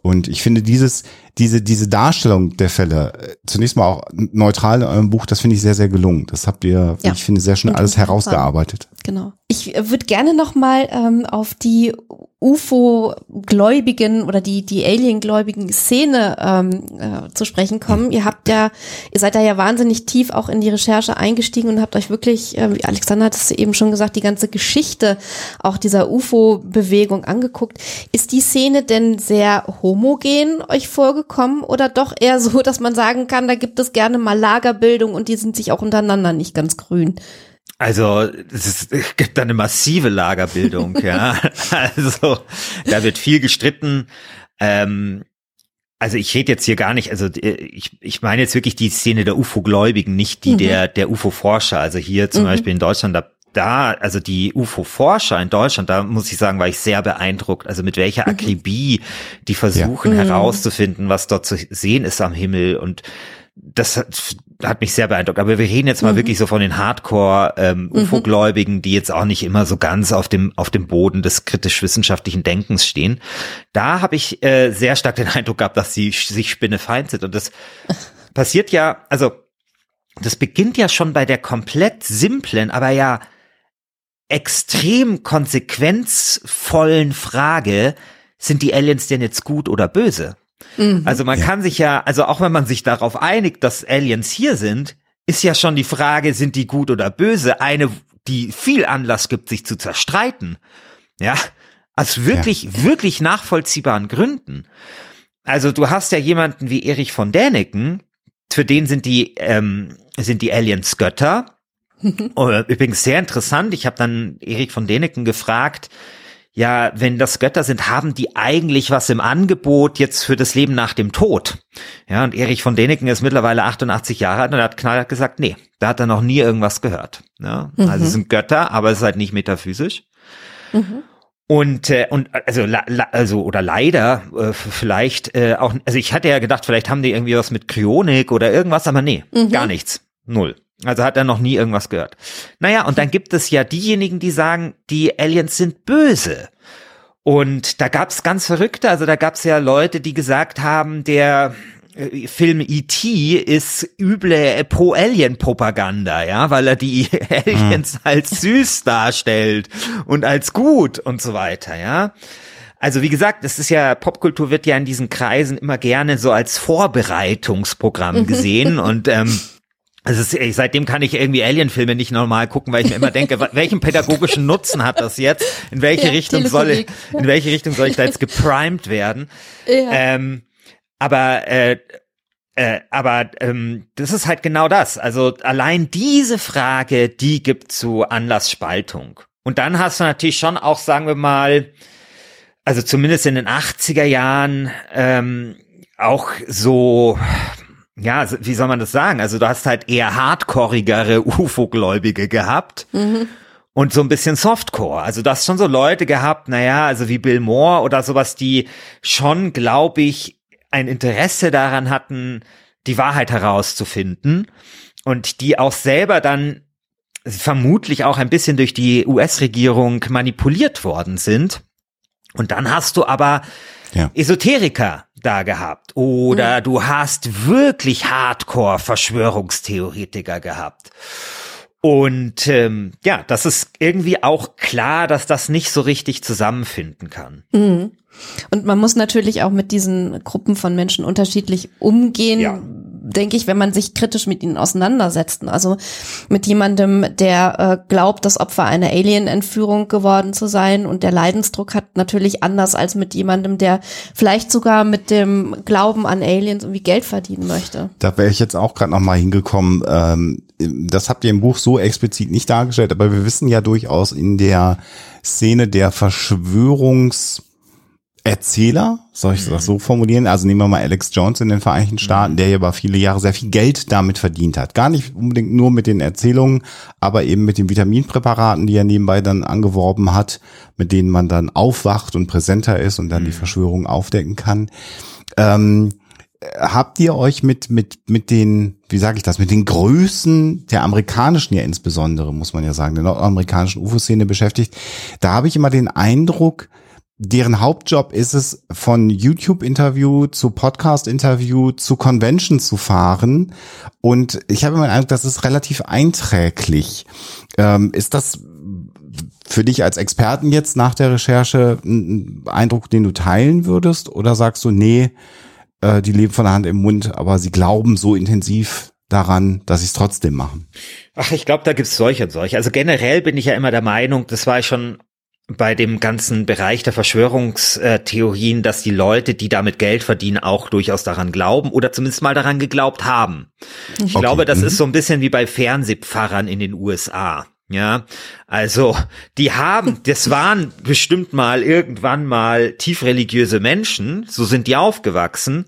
Und ich finde dieses, diese, diese Darstellung der Fälle, äh, zunächst mal auch neutral in eurem Buch, das finde ich sehr, sehr gelungen. Das habt ihr, ja. ich finde, sehr schön alles herausgearbeitet. Genau. Ich äh, würde gerne nochmal ähm, auf die UFO-Gläubigen oder die, die Alien-gläubigen Szene ähm, äh, zu sprechen kommen. Ihr habt ja, ihr seid da ja wahnsinnig tief auch in die Recherche eingestiegen und habt euch wirklich, äh, wie Alexander hat es eben schon gesagt, die ganze Geschichte auch dieser UFO-Bewegung angeguckt. Ist die Szene denn sehr homogen euch vorgekommen oder doch eher so, dass man sagen kann, da gibt es gerne mal Lagerbildung und die sind sich auch untereinander nicht ganz grün? Also es gibt da eine massive Lagerbildung, ja. Also da wird viel gestritten. Ähm, also ich rede jetzt hier gar nicht, also äh, ich, ich meine jetzt wirklich die Szene der UFO-Gläubigen, nicht die mhm. der, der UFO-Forscher. Also hier zum mhm. Beispiel in Deutschland, da, da, also die UFO-Forscher in Deutschland, da muss ich sagen, war ich sehr beeindruckt. Also mit welcher mhm. Akribie die versuchen ja. Mhm. herauszufinden, was dort zu sehen ist am Himmel und das hat, hat mich sehr beeindruckt. Aber wir reden jetzt mal mhm. wirklich so von den Hardcore ähm, mhm. UFO-Gläubigen, die jetzt auch nicht immer so ganz auf dem auf dem Boden des kritisch-wissenschaftlichen Denkens stehen. Da habe ich äh, sehr stark den Eindruck gehabt, dass sie sich spinnefeind sind. Und das passiert ja, also das beginnt ja schon bei der komplett simplen, aber ja extrem konsequenzvollen Frage, sind die Aliens denn jetzt gut oder böse? Mhm. Also man ja. kann sich ja, also auch wenn man sich darauf einigt, dass Aliens hier sind, ist ja schon die Frage, sind die gut oder böse, eine, die viel Anlass gibt, sich zu zerstreiten. Ja, aus wirklich, ja. wirklich nachvollziehbaren Gründen. Also du hast ja jemanden wie Erich von Däniken, für den sind die, ähm, sind die Aliens Götter. Äh, übrigens sehr interessant. Ich habe dann Erich von Däniken gefragt, ja, wenn das Götter sind, haben die eigentlich was im Angebot jetzt für das Leben nach dem Tod? Ja, und Erich von Däniken ist mittlerweile 88 Jahre alt und er hat knallhart gesagt, nee, da hat er noch nie irgendwas gehört. Ja, mhm. Also es sind Götter, aber es ist halt nicht metaphysisch. Mhm. Und äh, und also also oder leider äh, vielleicht äh, auch also ich hatte ja gedacht, vielleicht haben die irgendwie was mit Kryonik oder irgendwas, aber nee, mhm. gar nichts. Null. Also hat er noch nie irgendwas gehört. Naja, und dann gibt es ja diejenigen, die sagen, die Aliens sind böse. Und da gab's ganz Verrückte, also da gab's ja Leute, die gesagt haben, der äh, Film E.T. ist üble Pro-Alien-Propaganda, ja, weil er die Aliens Hm. als süß darstellt und als gut und so weiter, ja. Also wie gesagt, das ist ja, Popkultur wird ja in diesen Kreisen immer gerne so als Vorbereitungsprogramm gesehen und ähm, also seitdem kann ich irgendwie Alien-Filme nicht normal gucken, weil ich mir immer denke, welchen pädagogischen Nutzen hat das jetzt? In welche Ja, Richtung soll ich, in welche Richtung soll ich da jetzt geprimed werden? Ja. Ähm, aber äh, äh, aber ähm, das ist halt genau das. Also allein diese Frage, die gibt zu Anlassspaltung. Und dann hast du natürlich schon auch, sagen wir mal, also zumindest in den 80er Jahren ähm, auch so, ja, wie soll man das sagen? Also du hast halt eher hardcoreigere UFO-Gläubige gehabt und so ein bisschen Softcore. Also du hast schon so Leute gehabt, naja, also wie Bill Moore oder sowas, die schon, glaube ich, ein Interesse daran hatten, die Wahrheit herauszufinden und die auch selber dann vermutlich auch ein bisschen durch die US-Regierung manipuliert worden sind. Und dann hast du aber Ja. Esoteriker da gehabt oder du hast wirklich Hardcore-Verschwörungstheoretiker gehabt. Und ähm, ja, das ist irgendwie auch klar, dass das nicht so richtig zusammenfinden kann. Mhm. Und man muss natürlich auch mit diesen Gruppen von Menschen unterschiedlich umgehen, Ja. Denke ich, wenn man sich kritisch mit ihnen auseinandersetzt. Also mit jemandem, der äh, glaubt, das Opfer einer Alien-Entführung geworden zu sein und der Leidensdruck hat natürlich anders als mit jemandem, der vielleicht sogar mit dem Glauben an Aliens irgendwie Geld verdienen möchte. Da wäre ich jetzt auch gerade noch mal hingekommen. Ähm, das habt ihr im Buch so explizit nicht dargestellt, aber wir wissen ja durchaus in der Szene der Verschwörungs Erzähler, soll ich das so formulieren? Also nehmen wir mal Alex Jones in den Vereinigten Staaten, der ja über viele Jahre sehr viel Geld damit verdient hat. Gar nicht unbedingt nur mit den Erzählungen, aber eben mit den Vitaminpräparaten, die er nebenbei dann angeworben hat, mit denen man dann aufwacht und präsenter ist und dann die Verschwörung aufdecken kann. Ähm, habt ihr euch mit mit mit den wie sage ich das mit den Größen der amerikanischen ja insbesondere muss man ja sagen der nordamerikanischen UFO-Szene beschäftigt da habe ich immer den Eindruck deren Hauptjob ist es von YouTube-Interview zu Podcast-Interview zu Convention zu fahren und ich habe immer den Eindruck das ist relativ einträglich ähm, ist das für dich als Experten jetzt nach der Recherche ein Eindruck, den du teilen würdest? Oder sagst du, nee, äh, die leben von der Hand im Mund, aber sie glauben so intensiv daran, dass sie es trotzdem machen? Ach, ich glaube, da gibt's solche und solche. Also generell bin ich ja immer der Meinung, das war ich schon bei dem ganzen Bereich der Verschwörungstheorien, dass die Leute, die damit Geld verdienen, auch durchaus daran glauben oder zumindest mal daran geglaubt haben. Ich Okay, glaube, das mhm. ist so ein bisschen wie bei Fernsehpfarrern in den USA. Ja, also die haben, das waren bestimmt mal irgendwann mal tiefreligiöse Menschen, so sind die aufgewachsen.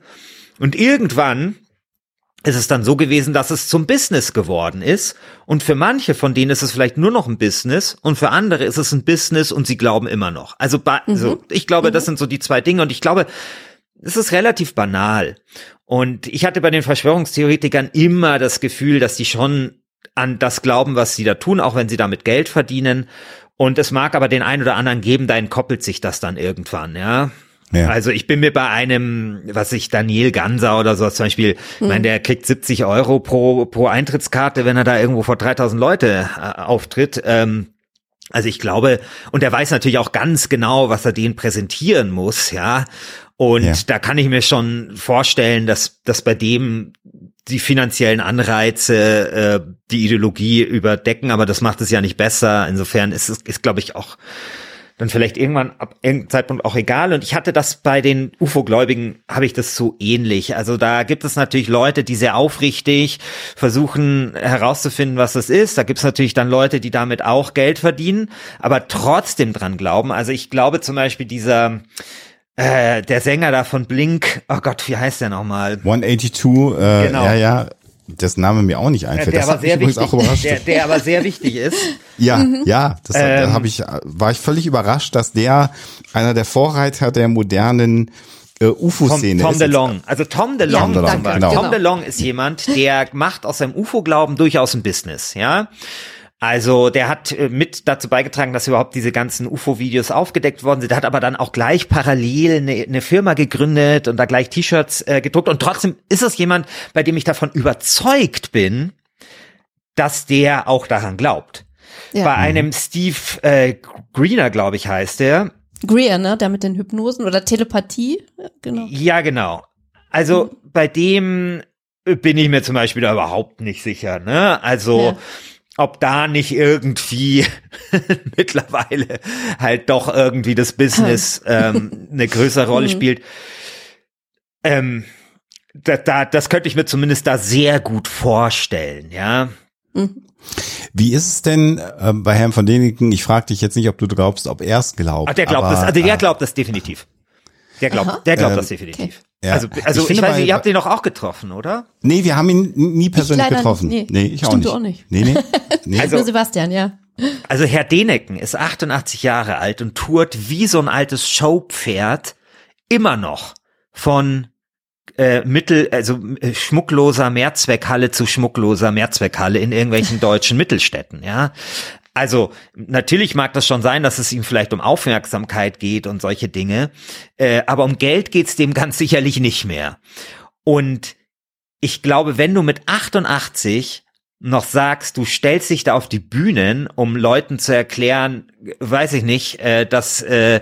Und irgendwann ist es dann so gewesen, dass es zum Business geworden ist. Und für manche von denen ist es vielleicht nur noch ein Business und für andere ist es ein Business und sie glauben immer noch. Also, so, ich glaube, das sind so die zwei Dinge und ich glaube, es ist relativ banal. Und ich hatte bei den Verschwörungstheoretikern immer das Gefühl, dass die schon an das glauben, was sie da tun, auch wenn sie damit Geld verdienen. Und es mag aber den einen oder anderen geben, da entkoppelt sich das dann irgendwann, ja. Ja. Also ich bin mir bei einem, was ich Daniel Ganser oder so zum Beispiel, ich meine, der kriegt 70 Euro pro, pro Eintrittskarte, wenn er da irgendwo vor 3000 Leute äh, auftritt. Ähm, also ich glaube, und er weiß natürlich auch ganz genau, was er denen präsentieren muss, ja. Und Ja. da kann ich mir schon vorstellen, dass, dass bei dem die finanziellen Anreize äh, die Ideologie überdecken, aber das macht es ja nicht besser. Insofern ist es, ist, glaube ich, auch dann vielleicht irgendwann ab irgendeinem Zeitpunkt auch egal. Und ich hatte das bei den UFO-Gläubigen, habe ich das so ähnlich. Also da gibt es natürlich Leute, die sehr aufrichtig versuchen herauszufinden, was das ist. Da gibt es natürlich dann Leute, die damit auch Geld verdienen, aber trotzdem dran glauben. Also ich glaube zum Beispiel dieser äh, der Sänger da von Blink, oh Gott, wie heißt der nochmal? 182, äh, Genau. ja, ja, das Name mir auch nicht einfällt. Der das aber sehr wichtig, der, der aber sehr wichtig ist. ja, ja, das da Ähm. hab ich, war ich völlig überrascht, dass der einer der Vorreiter der modernen äh, Tom, UFO-Szene Tom ist. DeLong. Also Tom DeLong, Ja, danke, Beispiel. genau. Tom DeLong ist jemand, der macht aus seinem UFO-Glauben durchaus ein Business, ja. Also der hat äh, mit dazu beigetragen, dass überhaupt diese ganzen UFO-Videos aufgedeckt worden sind. Der hat aber dann auch gleich parallel eine, eine Firma gegründet und da gleich T-Shirts äh, gedruckt. Und trotzdem ist es jemand, bei dem ich davon überzeugt bin, dass der auch daran glaubt. Ja. Bei einem Steve äh, Greener, glaube ich, heißt der. Greer, ne? Der mit den Hypnosen oder Telepathie. Ja, Genau. Ja, genau. Also bei dem bin ich mir zum Beispiel da überhaupt nicht sicher. Ne? Also Ja. Ob da nicht irgendwie mittlerweile halt doch irgendwie das Business ähm, eine größere Rolle spielt. Ähm, da, da, das könnte ich mir zumindest da sehr gut vorstellen, ja. Wie ist es denn äh, bei Herrn von Däniken? Ich frage dich jetzt nicht, ob du glaubst, ob er es glaubt. Ach, der glaubt aber, das, also der äh, glaubt das definitiv. Der glaubt, der glaubt das definitiv. Ja. Also, also Ich ich, weiß bei- nicht, ihr habt ihn doch auch getroffen, oder? Nee, wir haben ihn nie persönlich getroffen. Nee, nee. ich auch Stimmt, nicht. du auch nicht. Nee, nee. nee. Also- Nur Sebastian, ja. Also Herr Deneken ist 88 Jahre alt und tourt wie so ein altes Showpferd immer noch von äh, Mittel, also äh, schmuckloser Mehrzweckhalle zu schmuckloser Mehrzweckhalle in irgendwelchen deutschen Mittelstädten, ja. Also natürlich mag das schon sein, dass es ihm vielleicht um Aufmerksamkeit geht und solche Dinge, äh, aber um Geld geht's dem ganz sicherlich nicht mehr. Und ich glaube, wenn du mit 88 noch sagst, du stellst dich da auf die Bühnen, um Leuten zu erklären, weiß ich nicht, äh, dass äh,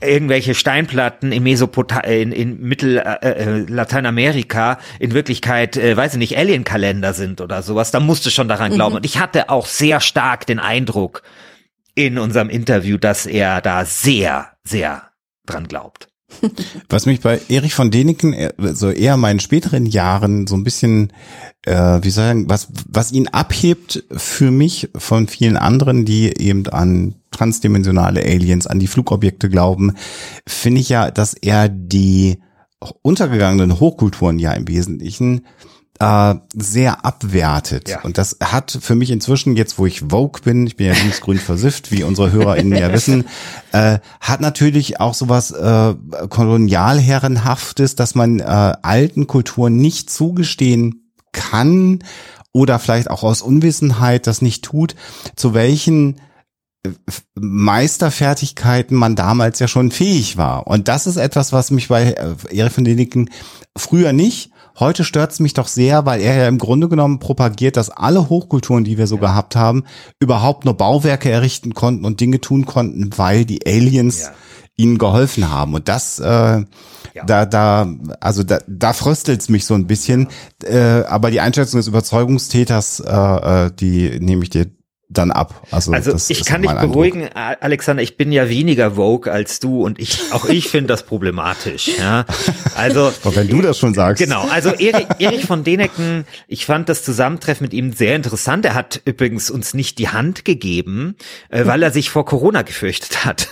irgendwelche Steinplatten in Mesopota in, in Mittel äh, äh, Lateinamerika in Wirklichkeit, äh, weiß ich nicht, Alien-Kalender sind oder sowas, da musst du schon daran glauben. Und ich hatte auch sehr stark den Eindruck in unserem Interview, dass er da sehr, sehr dran glaubt. Was mich bei Erich von Däniken äh, so eher meinen späteren Jahren so ein bisschen, äh, wie sagen, was was ihn abhebt für mich von vielen anderen, die eben an transdimensionale Aliens, an die Flugobjekte glauben, finde ich ja, dass er die untergegangenen Hochkulturen ja im Wesentlichen äh, sehr abwertet. Ja. Und das hat für mich inzwischen, jetzt wo ich Vogue bin, ich bin ja linksgrün versifft, wie unsere HörerInnen ja wissen, äh, hat natürlich auch sowas äh, kolonialherrenhaftes, dass man äh, alten Kulturen nicht zugestehen kann oder vielleicht auch aus Unwissenheit das nicht tut, zu welchen Meisterfertigkeiten man damals ja schon fähig war. Und das ist etwas, was mich bei äh, Erich von Däniken früher nicht, heute stört's mich doch sehr, weil er ja im Grunde genommen propagiert, dass alle Hochkulturen, die wir so gehabt haben, überhaupt nur Bauwerke errichten konnten und Dinge tun konnten, weil die Aliens Ja. ihnen geholfen haben. Und das, äh, da, da, also da, da fröstelt's mich so ein bisschen. Äh, aber die Einschätzung des Überzeugungstäters, äh, äh, die nehme ich dir dann ab. Also, Also das ich ist kann dich Eindruck. beruhigen, A- Alexander, ich bin ja weniger Vogue als du und ich auch ich finde das problematisch. Ja, also Aber wenn du das schon sagst. Genau, also Erich, Erich von Deneken, ich fand das Zusammentreffen mit ihm sehr interessant. Er hat übrigens uns nicht die Hand gegeben, äh, weil er sich vor Corona gefürchtet hat.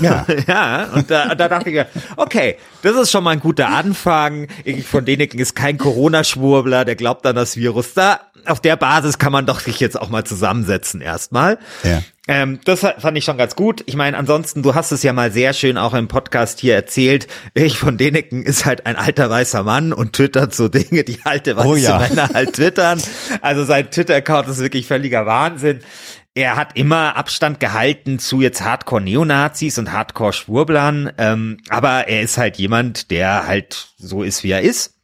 Ja. ja, und da, da dachte ich mir, okay, das ist schon mal ein guter Anfang. Erich von Deneken ist kein Corona-Schwurbler, der glaubt an das Virus. Da, auf der Basis kann man doch sich jetzt auch mal zusammensetzen erstmal. Ja. Ähm, das fand ich schon ganz gut. Ich meine, ansonsten, du hast es ja mal sehr schön auch im Podcast hier erzählt. Ich von Deneken ist halt ein alter weißer Mann und twittert so Dinge, die alte weiße Oh ja. Männer halt twittern. Also sein Twitter-Account ist wirklich völliger Wahnsinn. Er hat immer Abstand gehalten zu jetzt Hardcore-Neonazis und Hardcore-Schwurblern, ähm, aber er ist halt jemand, der halt so ist, wie er ist.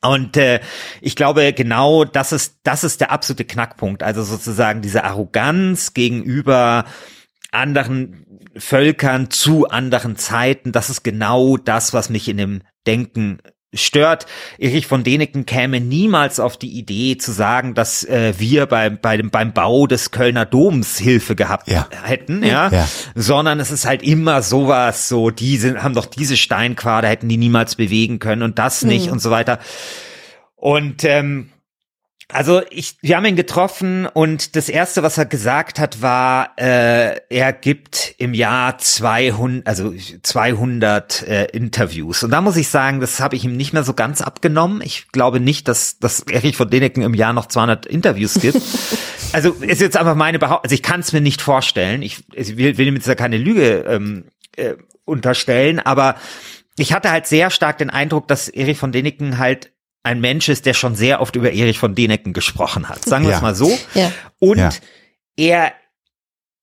Und äh, ich glaube, genau das ist, das ist der absolute Knackpunkt. Also sozusagen diese Arroganz gegenüber anderen Völkern zu anderen Zeiten, das ist genau das, was mich in dem Denken stört. Erich von Deneken käme niemals auf die Idee zu sagen, dass äh, wir beim, bei dem, beim Bau des Kölner Doms Hilfe gehabt Ja. hätten, ja? Ja. sondern es ist halt immer sowas, so, die sind, haben doch diese Steinquader, hätten die niemals bewegen können und das nicht und so weiter. Und ähm, also ich, wir haben ihn getroffen und das erste, was er gesagt hat, war, äh, er gibt im Jahr 200, also 200 äh, Interviews. Und da muss ich sagen, das habe ich ihm nicht mehr so ganz abgenommen. Ich glaube nicht, dass, dass Erich von Deneken im Jahr noch 200 Interviews gibt. also ist jetzt einfach meine Behauptung. Also ich kann es mir nicht vorstellen. Ich, ich will, will ihm jetzt da keine Lüge ähm, äh, unterstellen, aber ich hatte halt sehr stark den Eindruck, dass Erich von Däniken halt ein Mensch ist, der schon sehr oft über Erich von Däniken gesprochen hat. Sagen wir Ja. es mal so. Ja. Und Ja. er,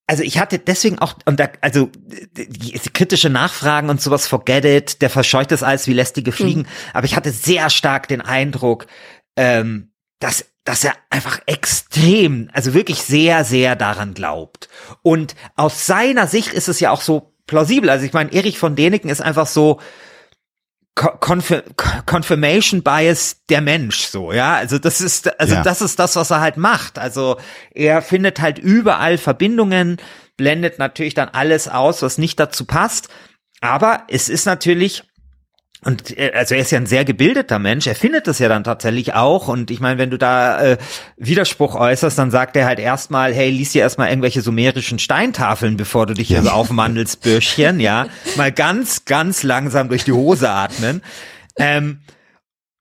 also ich hatte deswegen auch, und da, also die, die kritische Nachfragen und sowas, forget it, der verscheucht das alles wie lästige Fliegen. Aber ich hatte sehr stark den Eindruck, ähm, dass, dass er einfach extrem, also wirklich sehr, sehr daran glaubt. Und aus seiner Sicht ist es ja auch so plausibel. Also ich meine, Erich von Däniken ist einfach so, Confir Confirmation Bias der Mensch so, ja. Also das ist, also Ja. das ist das, was er halt macht. Also er findet halt überall Verbindungen, blendet natürlich dann alles aus, was nicht dazu passt. Aber es ist natürlich, und äh, also er ist ja ein sehr gebildeter Mensch, er findet das ja dann tatsächlich auch. Und ich meine, wenn du da äh, Widerspruch äußerst, dann sagt er halt erstmal, hey, lies dir erstmal irgendwelche sumerischen Steintafeln, bevor du dich hier aufmandelst, Bürschchen, ja. Mal ganz, ganz langsam durch die Hose atmen. Ähm,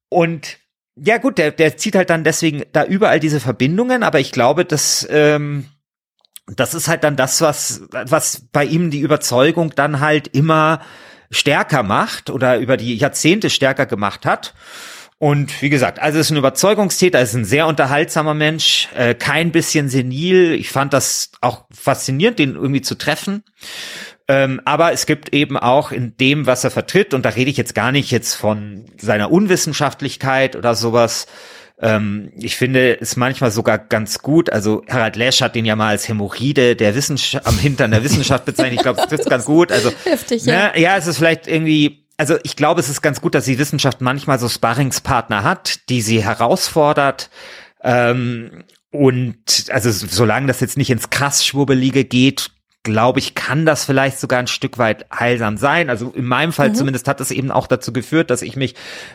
und ja gut, der, der zieht halt dann deswegen da überall diese Verbindungen, aber ich glaube, dass ähm, das ist halt dann das, was, was bei ihm die Überzeugung dann halt immer stärker macht oder über die Jahrzehnte stärker gemacht hat. Und wie gesagt, also ist ein Überzeugungstäter, ist ein sehr unterhaltsamer Mensch, äh, kein bisschen senil. Ich fand das auch faszinierend, den irgendwie zu treffen. Ähm, aber es gibt eben auch in dem, was er vertritt, und da rede ich jetzt gar nicht jetzt von seiner Unwissenschaftlichkeit oder sowas. Ähm, ich finde es manchmal sogar ganz gut. Also Harald Lesch hat den ja mal als Hämorrhoide der Wissenschaft am Hintern der Wissenschaft bezeichnet. Ich glaube, es trifft ganz gut. Also Heftig, ja. ne, ja, es ist vielleicht irgendwie. Also ich glaube, es ist ganz gut, dass die Wissenschaft manchmal so Sparringspartner hat, die sie herausfordert. Ähm, und also solange das jetzt nicht ins krass Schwurbelige geht, glaube ich, kann das vielleicht sogar ein Stück weit heilsam sein. Also in meinem Fall zumindest hat es eben auch dazu geführt, dass ich mich,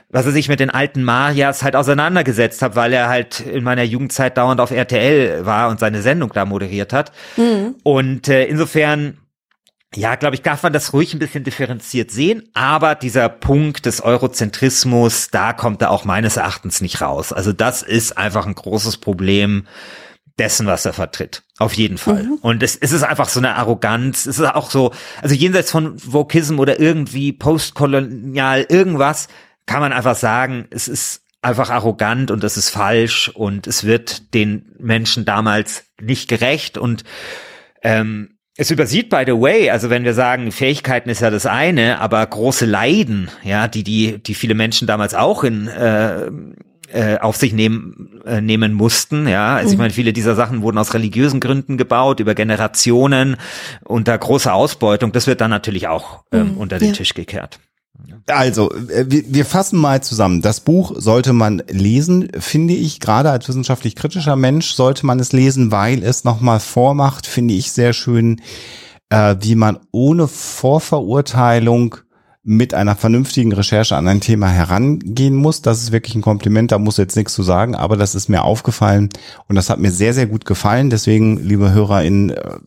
was weiß ich, mit den alten Marias halt auseinandergesetzt habe, weil er halt in meiner Jugendzeit dauernd auf RTL war und seine Sendung da moderiert hat. Und äh, insofern ja, glaube ich, darf man das ruhig ein bisschen differenziert sehen, aber dieser Punkt des Eurozentrismus, da kommt er auch meines Erachtens nicht raus. Also das ist einfach ein großes Problem dessen, was er vertritt. Auf jeden Fall. Und es, es ist einfach so eine Arroganz. Es ist auch so, also jenseits von Vokism oder irgendwie postkolonial irgendwas, kann man einfach sagen, es ist einfach arrogant und es ist falsch und es wird den Menschen damals nicht gerecht und ähm, es übersieht, by the way, also wenn wir sagen, Fähigkeiten ist ja das eine, aber große Leiden, ja, die, die, die viele Menschen damals auch in, äh, äh, auf sich nehmen, äh, nehmen mussten, ja. Also ich meine, viele dieser Sachen wurden aus religiösen Gründen gebaut, über Generationen, unter großer Ausbeutung. Das wird dann natürlich auch ähm, unter den ja. Tisch gekehrt. Also, äh, wir, fassen mal zusammen. Das Buch sollte man lesen, finde ich. Gerade als wissenschaftlich kritischer Mensch sollte man es lesen, weil es nochmal vormacht, finde ich sehr schön, wie man ohne Vorverurteilung mit einer vernünftigen Recherche an ein Thema herangehen muss. Das ist wirklich ein Kompliment, da muss jetzt nichts zu sagen, aber das ist mir aufgefallen und das hat mir sehr, sehr gut gefallen. Deswegen, liebe HörerInnen, äh,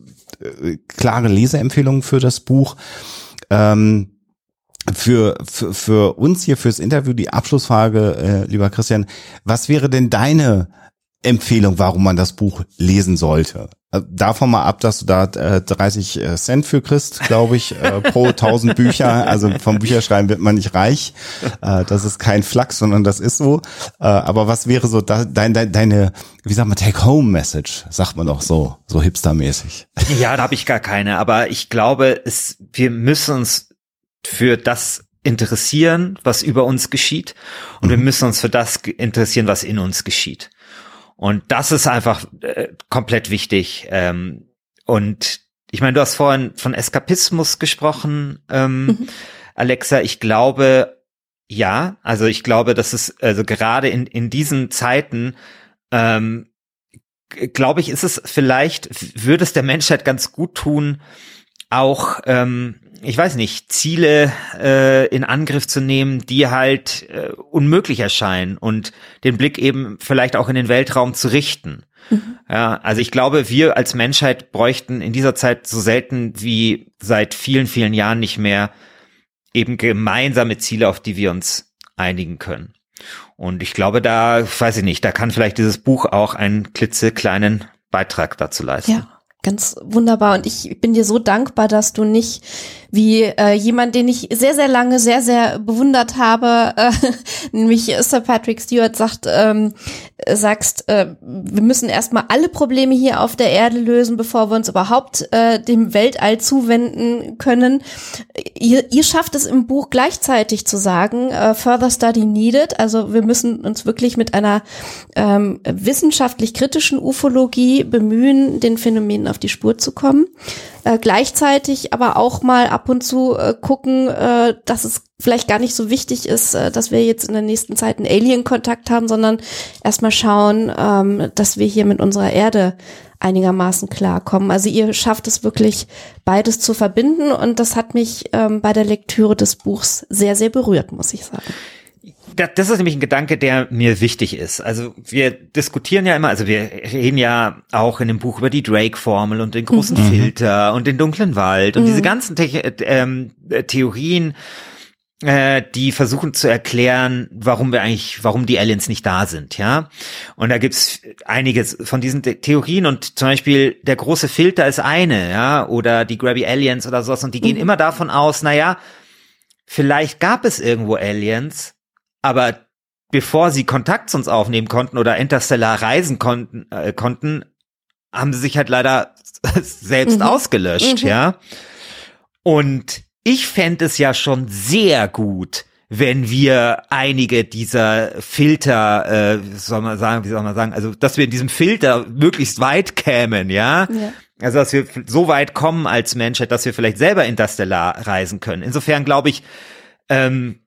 äh, klare Leseempfehlungen für das Buch. Ähm, für, für, für uns hier fürs Interview die Abschlussfrage, äh, lieber Christian, was wäre denn deine Empfehlung, warum man das Buch lesen sollte? Äh, Davon mal ab, dass du da äh, 30 Cent für kriegst, glaube ich, äh, pro 1000 Bücher. Also vom Bücherschreiben wird man nicht reich. Äh, das ist kein Flachs, sondern das ist so. Äh, aber was wäre so da, dein, dein, deine, wie sagt man, Take-Home-Message, sagt man doch so, so hipstermäßig. Ja, da habe ich gar keine, aber ich glaube, es, wir müssen uns für das interessieren, was über uns geschieht und wir müssen uns für das interessieren, was in uns geschieht. Und das ist einfach äh, komplett wichtig. Ähm, und ich meine, du hast vorhin von Eskapismus gesprochen, ähm, Alexa. Ich glaube, ja, also ich glaube, dass es also gerade in in diesen Zeiten ähm, glaube ich, ist es vielleicht, würde es der Menschheit ganz gut tun, auch, ähm, ich weiß nicht, Ziele äh, in Angriff zu nehmen, die halt äh, unmöglich erscheinen und den Blick eben vielleicht auch in den Weltraum zu richten. Ja, also ich glaube, wir als Menschheit bräuchten in dieser Zeit so selten wie seit vielen, vielen Jahren nicht mehr eben gemeinsame Ziele, auf die wir uns einigen können. Und ich glaube, da, weiß ich nicht, da kann vielleicht dieses Buch auch einen klitzekleinen Beitrag dazu leisten. Ja. Ganz wunderbar. Und ich bin dir so dankbar, dass du nicht wie äh, jemand, den ich sehr, sehr lange sehr, sehr bewundert habe, äh, nämlich Sir Patrick Stewart sagt, ähm, sagst, äh, wir müssen erstmal alle Probleme hier auf der Erde lösen, bevor wir uns überhaupt äh, dem Weltall zuwenden können. Ihr, ihr schafft es im Buch gleichzeitig zu sagen, äh, further study needed, also wir müssen uns wirklich mit einer ähm, wissenschaftlich kritischen Ufologie bemühen, den Phänomenen auf die Spur zu kommen. Äh, gleichzeitig aber auch mal ab und zu äh, gucken, äh, dass es vielleicht gar nicht so wichtig ist, äh, dass wir jetzt in der nächsten Zeit einen Alien-Kontakt haben, sondern erstmal schauen, ähm, dass wir hier mit unserer Erde einigermaßen klarkommen. Also ihr schafft es wirklich, beides zu verbinden und das hat mich ähm, bei der Lektüre des Buchs sehr, sehr berührt, muss ich sagen das ist nämlich ein Gedanke, der mir wichtig ist. Also wir diskutieren ja immer, also wir reden ja auch in dem Buch über die Drake-Formel und den großen mhm. Filter und den dunklen Wald und mhm. diese ganzen The ähm, Theorien, äh, die versuchen zu erklären, warum wir eigentlich, warum die Aliens nicht da sind, ja. Und da gibt's einiges von diesen Theorien und zum Beispiel der große Filter ist eine, ja, oder die Grabby Aliens oder sowas und die gehen mhm. immer davon aus, na ja, vielleicht gab es irgendwo Aliens, aber bevor sie Kontakt zu uns aufnehmen konnten oder interstellar reisen konnten, äh, konnten, haben sie sich halt leider selbst mhm. ausgelöscht, mhm. ja. Und ich fände es ja schon sehr gut, wenn wir einige dieser Filter, äh, soll man sagen, wie soll man sagen, also dass wir in diesem Filter möglichst weit kämen, ja? ja. Also dass wir so weit kommen als Menschheit, dass wir vielleicht selber interstellar reisen können. Insofern glaube ich, ähm,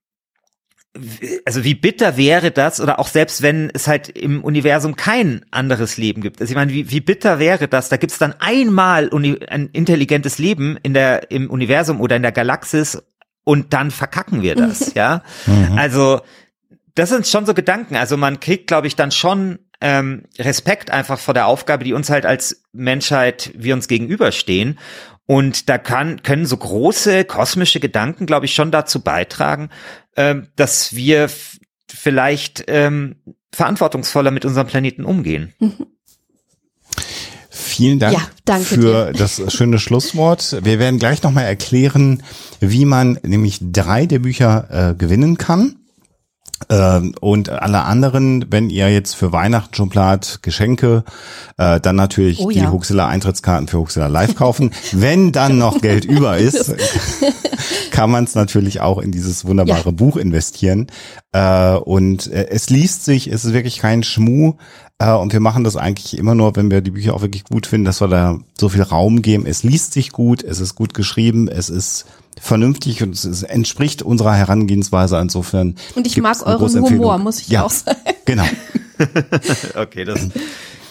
also wie bitter wäre das, oder auch selbst wenn es halt im Universum kein anderes Leben gibt. Also ich meine, wie, wie bitter wäre das? Da gibt es dann einmal ein intelligentes Leben in der, im Universum oder in der Galaxis und dann verkacken wir das, ja. Mhm. Also das sind schon so Gedanken. Also man kriegt, glaube ich, dann schon ähm, Respekt einfach vor der Aufgabe, die uns halt als Menschheit, wir uns gegenüberstehen. Und da kann, können so große kosmische Gedanken, glaube ich, schon dazu beitragen, ähm, dass wir vielleicht ähm, verantwortungsvoller mit unserem Planeten umgehen. Mhm. Vielen Dank ja, für dir. das schöne Schlusswort. Wir werden gleich nochmal erklären, wie man nämlich drei der Bücher äh, gewinnen kann. Ähm, und alle anderen, wenn ihr jetzt für Weihnachten schon plant, Geschenke, äh, dann natürlich oh, die ja. Huxilla Eintrittskarten für Huxilla Live kaufen. wenn dann noch Geld über ist, kann man es natürlich auch in dieses wunderbare ja. Buch investieren. Äh, und äh, es liest sich, es ist wirklich kein Schmuh. Äh, und wir machen das eigentlich immer nur, wenn wir die Bücher auch wirklich gut finden, dass wir da so viel Raum geben. Es liest sich gut, es ist gut geschrieben, es ist vernünftig und es entspricht unserer Herangehensweise insofern. Und ich mag euren Humor, muss ich ja, auch sagen. Genau. okay, das,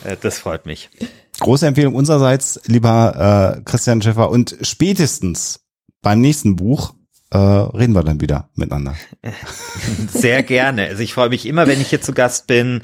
äh, das freut mich. Große Empfehlung unsererseits, lieber äh, Christian Schäfer. Und spätestens beim nächsten Buch äh, reden wir dann wieder miteinander. Sehr gerne. Also ich freue mich immer, wenn ich hier zu Gast bin.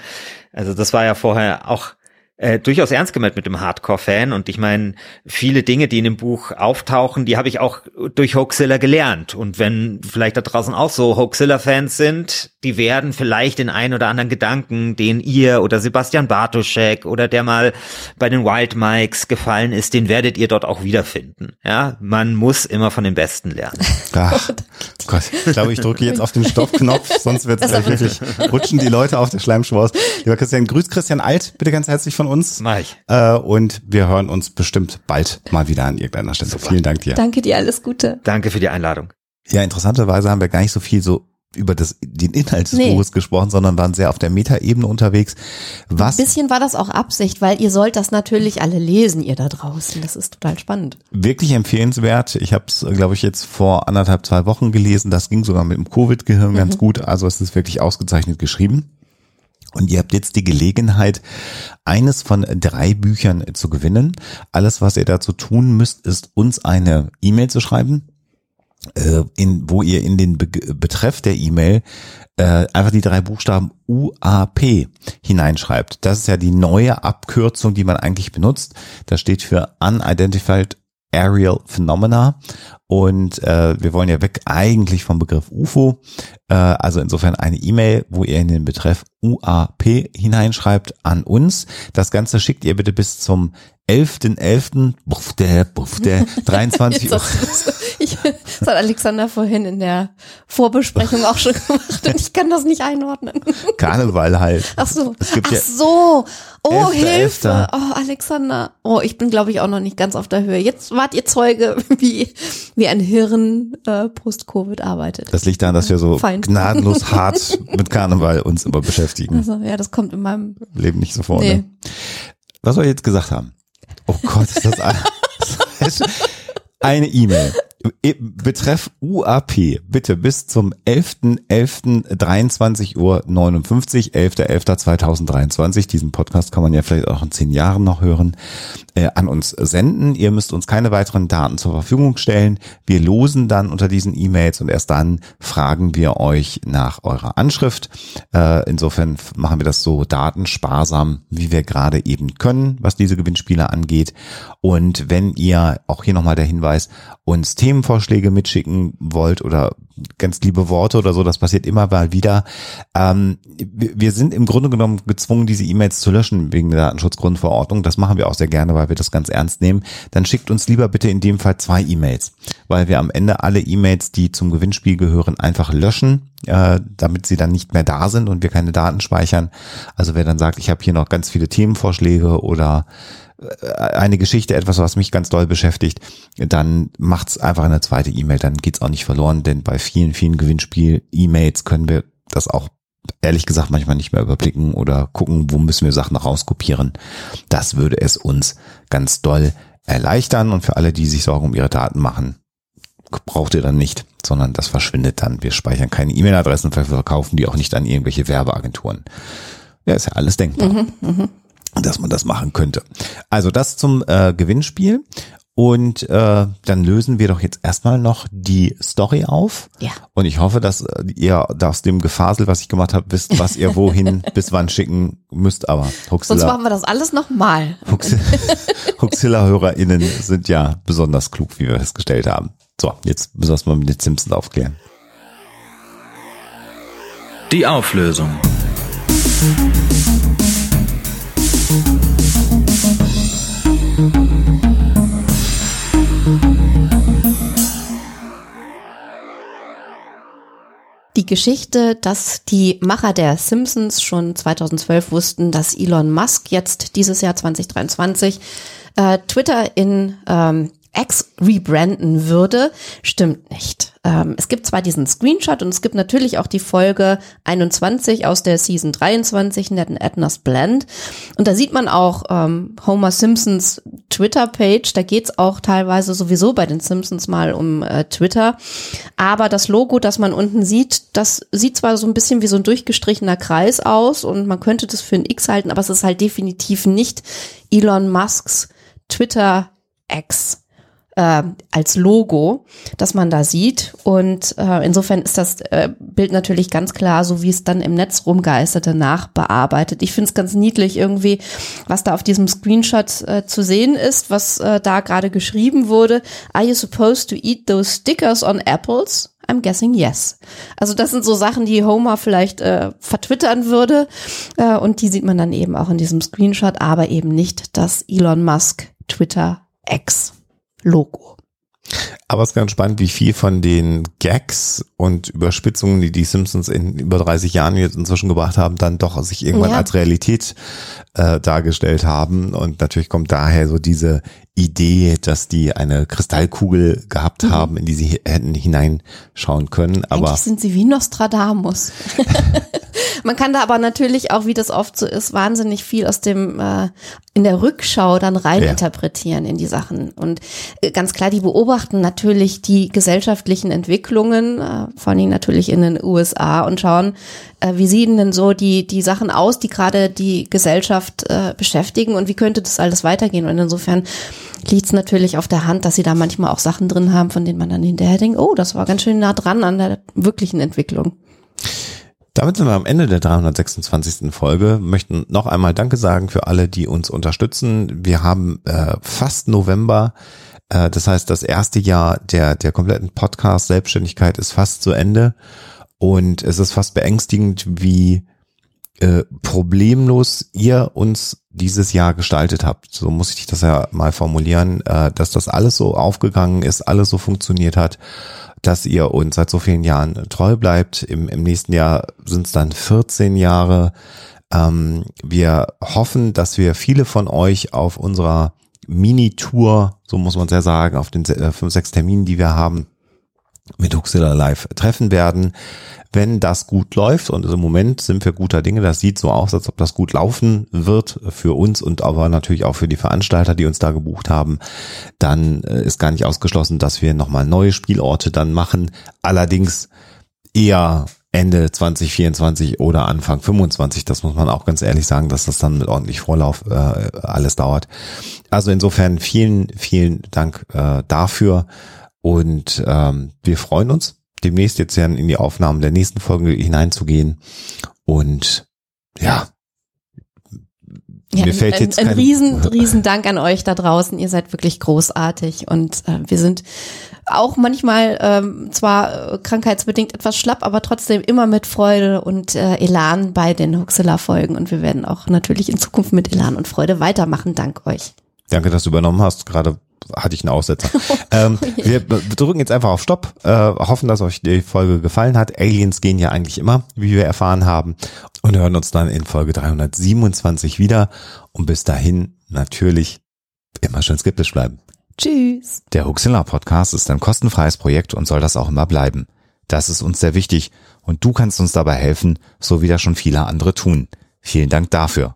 Also das war ja vorher auch äh, durchaus ernst gemeint mit dem Hardcore-Fan. Und ich meine, viele Dinge, die in dem Buch auftauchen, die habe ich auch durch Hoaxilla gelernt. Und wenn vielleicht da draußen auch so Hoaxilla-Fans sind, die werden vielleicht den ein oder anderen Gedanken, den ihr oder Sebastian Bartoschek oder der mal bei den Wild Mikes gefallen ist, den werdet ihr dort auch wiederfinden. Ja, man muss immer von den Besten lernen. Ach, Gott, ich glaube, ich drücke jetzt auf den Stoppknopf, sonst wird es wirklich rutschen die Leute auf der Schleimschmaus. Lieber Christian, grüß Christian Alt, bitte ganz herzlich von uns. Ich. Äh, und wir hören uns bestimmt bald mal wieder an irgendeiner Stelle. Super. Vielen Dank dir. Danke dir, alles Gute. Danke für die Einladung. Ja, interessanterweise haben wir gar nicht so viel so über das, den Inhalt des nee. Buches gesprochen, sondern waren sehr auf der Metaebene unterwegs. Was Ein bisschen war das auch Absicht, weil ihr sollt das natürlich alle lesen, ihr da draußen. Das ist total spannend. Wirklich empfehlenswert. Ich habe es, glaube ich, jetzt vor anderthalb, zwei Wochen gelesen. Das ging sogar mit dem Covid-Gehirn mhm. ganz gut. Also es ist wirklich ausgezeichnet geschrieben. Und ihr habt jetzt die Gelegenheit, eines von drei Büchern zu gewinnen. Alles, was ihr dazu tun müsst, ist uns eine E-Mail zu schreiben, in, wo ihr in den Be Betreff der E-Mail äh, einfach die drei Buchstaben UAP hineinschreibt. Das ist ja die neue Abkürzung, die man eigentlich benutzt. Das steht für Unidentified Aerial Phenomena. Und äh, wir wollen ja weg eigentlich vom Begriff UFO. Äh, also insofern eine E-Mail, wo ihr in den Betreff UAP hineinschreibt an uns. Das Ganze schickt ihr bitte bis zum 11.11. Buff der, buff der, 23 Uhr. Ich, das hat Alexander vorhin in der Vorbesprechung auch schon gemacht und ich kann das nicht einordnen. Karneval halt. Ach so. Es gibt Ach ja so. Oh, 11.11.. Hilfe. Oh, Alexander. Oh, ich bin, glaube ich, auch noch nicht ganz auf der Höhe. Jetzt wart ihr Zeuge, wie, wie ein Hirn äh, post-Covid arbeitet. Das liegt daran, dass wir so Fein. gnadenlos hart mit Karneval uns immer beschäftigen. Also, ja, das kommt in meinem. Leben nicht so vorne. Nee. Was soll ich jetzt gesagt haben? Oh Gott, ist das eine E-Mail. E- Betreff UAP, bitte bis zum 11.11.23 Uhr 59, 11.11.2023. Diesen Podcast kann man ja vielleicht auch in zehn Jahren noch hören, äh, an uns senden. Ihr müsst uns keine weiteren Daten zur Verfügung stellen. Wir losen dann unter diesen E-Mails und erst dann fragen wir euch nach eurer Anschrift. Äh, insofern machen wir das so datensparsam, wie wir gerade eben können, was diese Gewinnspiele angeht. Und wenn ihr, auch hier nochmal der Hinweis, uns Themenvorschläge mitschicken wollt oder ganz liebe Worte oder so, das passiert immer mal wieder. Ähm, wir sind im Grunde genommen gezwungen, diese E-Mails zu löschen wegen der Datenschutzgrundverordnung. Das machen wir auch sehr gerne, weil wir das ganz ernst nehmen. Dann schickt uns lieber bitte in dem Fall zwei E-Mails, weil wir am Ende alle E-Mails, die zum Gewinnspiel gehören, einfach löschen, äh, damit sie dann nicht mehr da sind und wir keine Daten speichern. Also wer dann sagt, ich habe hier noch ganz viele Themenvorschläge oder eine Geschichte, etwas, was mich ganz doll beschäftigt, dann macht's einfach eine zweite E-Mail, dann geht's auch nicht verloren, denn bei vielen, vielen Gewinnspiel-E-Mails können wir das auch ehrlich gesagt manchmal nicht mehr überblicken oder gucken, wo müssen wir Sachen rauskopieren. Das würde es uns ganz doll erleichtern und für alle, die sich Sorgen um ihre Daten machen, braucht ihr dann nicht, sondern das verschwindet dann. Wir speichern keine E-Mail-Adressen, verkaufen die auch nicht an irgendwelche Werbeagenturen. Ja, ist ja alles denkbar dass man das machen könnte. Also das zum äh, Gewinnspiel. Und äh, dann lösen wir doch jetzt erstmal noch die Story auf. Ja. Und ich hoffe, dass äh, ihr aus dem Gefasel, was ich gemacht habe, wisst, was ihr wohin bis wann schicken müsst. Aber Sonst Huxilla, machen wir das alles nochmal. Huxilla-HörerInnen sind ja besonders klug, wie wir festgestellt haben. So, jetzt müssen wir es mal mit den Simpsons aufklären. Die Auflösung. Die Geschichte, dass die Macher der Simpsons schon 2012 wussten, dass Elon Musk jetzt dieses Jahr 2023 äh, Twitter in ähm, X rebranden würde, stimmt nicht. Ähm, es gibt zwar diesen Screenshot und es gibt natürlich auch die Folge 21 aus der Season 23, Ned and Edna's Blend. Und da sieht man auch ähm, Homer Simpsons Twitter-Page. Da geht's auch teilweise sowieso bei den Simpsons mal um äh, Twitter. Aber das Logo, das man unten sieht, das sieht zwar so ein bisschen wie so ein durchgestrichener Kreis aus und man könnte das für ein X halten, aber es ist halt definitiv nicht Elon Musks Twitter X äh, als Logo, das man da sieht. Und äh, insofern ist das äh, Bild natürlich ganz klar, so wie es dann im Netz rumgeisterte, nachbearbeitet. Ich finde es ganz niedlich irgendwie, was da auf diesem Screenshot äh, zu sehen ist, was äh, da gerade geschrieben wurde. Are you supposed to eat those stickers on apples? I'm guessing yes. Also das sind so Sachen, die Homer vielleicht äh, vertwittern würde. Äh, und die sieht man dann eben auch in diesem Screenshot, aber eben nicht das Elon Musk Twitter X Logo. Aber es ist ganz spannend, wie viel von den Gags und Überspitzungen, die die Simpsons in über 30 Jahren jetzt inzwischen gebracht haben, dann doch sich irgendwann Ja. als Realität äh, dargestellt haben. Und natürlich kommt daher so diese Idee, dass die eine Kristallkugel gehabt haben, in die sie hätten hineinschauen können. Aber Eigentlich sind sie wie Nostradamus. Man kann da aber natürlich auch, wie das oft so ist, wahnsinnig viel aus dem äh, in der Rückschau dann rein Ja. in die Sachen. Und äh, ganz klar, die beobachten natürlich die gesellschaftlichen Entwicklungen, äh, vor allem natürlich in den USA und schauen, äh, wie sehen denn so die die Sachen aus, die gerade die Gesellschaft äh, beschäftigen und wie könnte das alles weitergehen. Und insofern liegt es natürlich auf der Hand, dass sie da manchmal auch Sachen drin haben, von denen man dann hinterher denkt, oh, das war ganz schön nah dran an der wirklichen Entwicklung. Damit sind wir am Ende der 326. Folge. Möchten noch einmal Danke sagen für alle, die uns unterstützen. Wir haben äh, fast November. Äh, das heißt, das erste Jahr der, der kompletten Podcast-Selbstständigkeit ist fast zu Ende. Und es ist fast beängstigend, wie äh, problemlos ihr uns dieses Jahr gestaltet habt. So muss ich das ja mal formulieren, äh, dass das alles so aufgegangen ist, alles so funktioniert hat, dass ihr uns seit so vielen Jahren treu bleibt. Im, im nächsten Jahr sind es dann 14 Jahre. Ähm, wir hoffen, dass wir viele von euch auf unserer Mini-Tour, so muss man es ja sagen, auf den äh, fünf, sechs Terminen, die wir haben, mit Huxilla Live treffen werden. Wenn das gut läuft und im Moment sind wir guter Dinge, das sieht so aus, als ob das gut laufen wird für uns und aber natürlich auch für die Veranstalter, die uns da gebucht haben, dann äh, ist gar nicht ausgeschlossen, dass wir nochmal neue Spielorte dann machen. Allerdings eher Ende 2024 oder Anfang 25. Das muss man auch ganz ehrlich sagen, dass das dann mit ordentlich Vorlauf äh, alles dauert. Also insofern vielen, vielen Dank äh, dafür. Und ähm, wir freuen uns, demnächst jetzt ja in die Aufnahmen der nächsten Folge hineinzugehen. Und ja, ja, Mir fällt ein, jetzt ein, ein riesen, riesen Dank an euch da draußen. Ihr seid wirklich großartig und äh, wir sind auch manchmal ähm, zwar krankheitsbedingt etwas schlapp, aber trotzdem immer mit Freude und äh, Elan bei den Huxilla-Folgen und wir werden auch natürlich in Zukunft mit Elan und Freude weitermachen. Dank euch. Danke, dass du übernommen hast. Gerade hatte ich einen Aussetzer. ähm, wir drücken jetzt einfach auf Stopp, äh, hoffen, dass euch die Folge gefallen hat. Aliens gehen ja eigentlich immer, wie wir erfahren haben, und hören uns dann in Folge 327 wieder. Und bis dahin natürlich immer schön skeptisch bleiben. Tschüss. Der Huxilla Podcast ist ein kostenfreies Projekt und soll das auch immer bleiben. Das ist uns sehr wichtig und du kannst uns dabei helfen, so wie das schon viele andere tun. Vielen Dank dafür.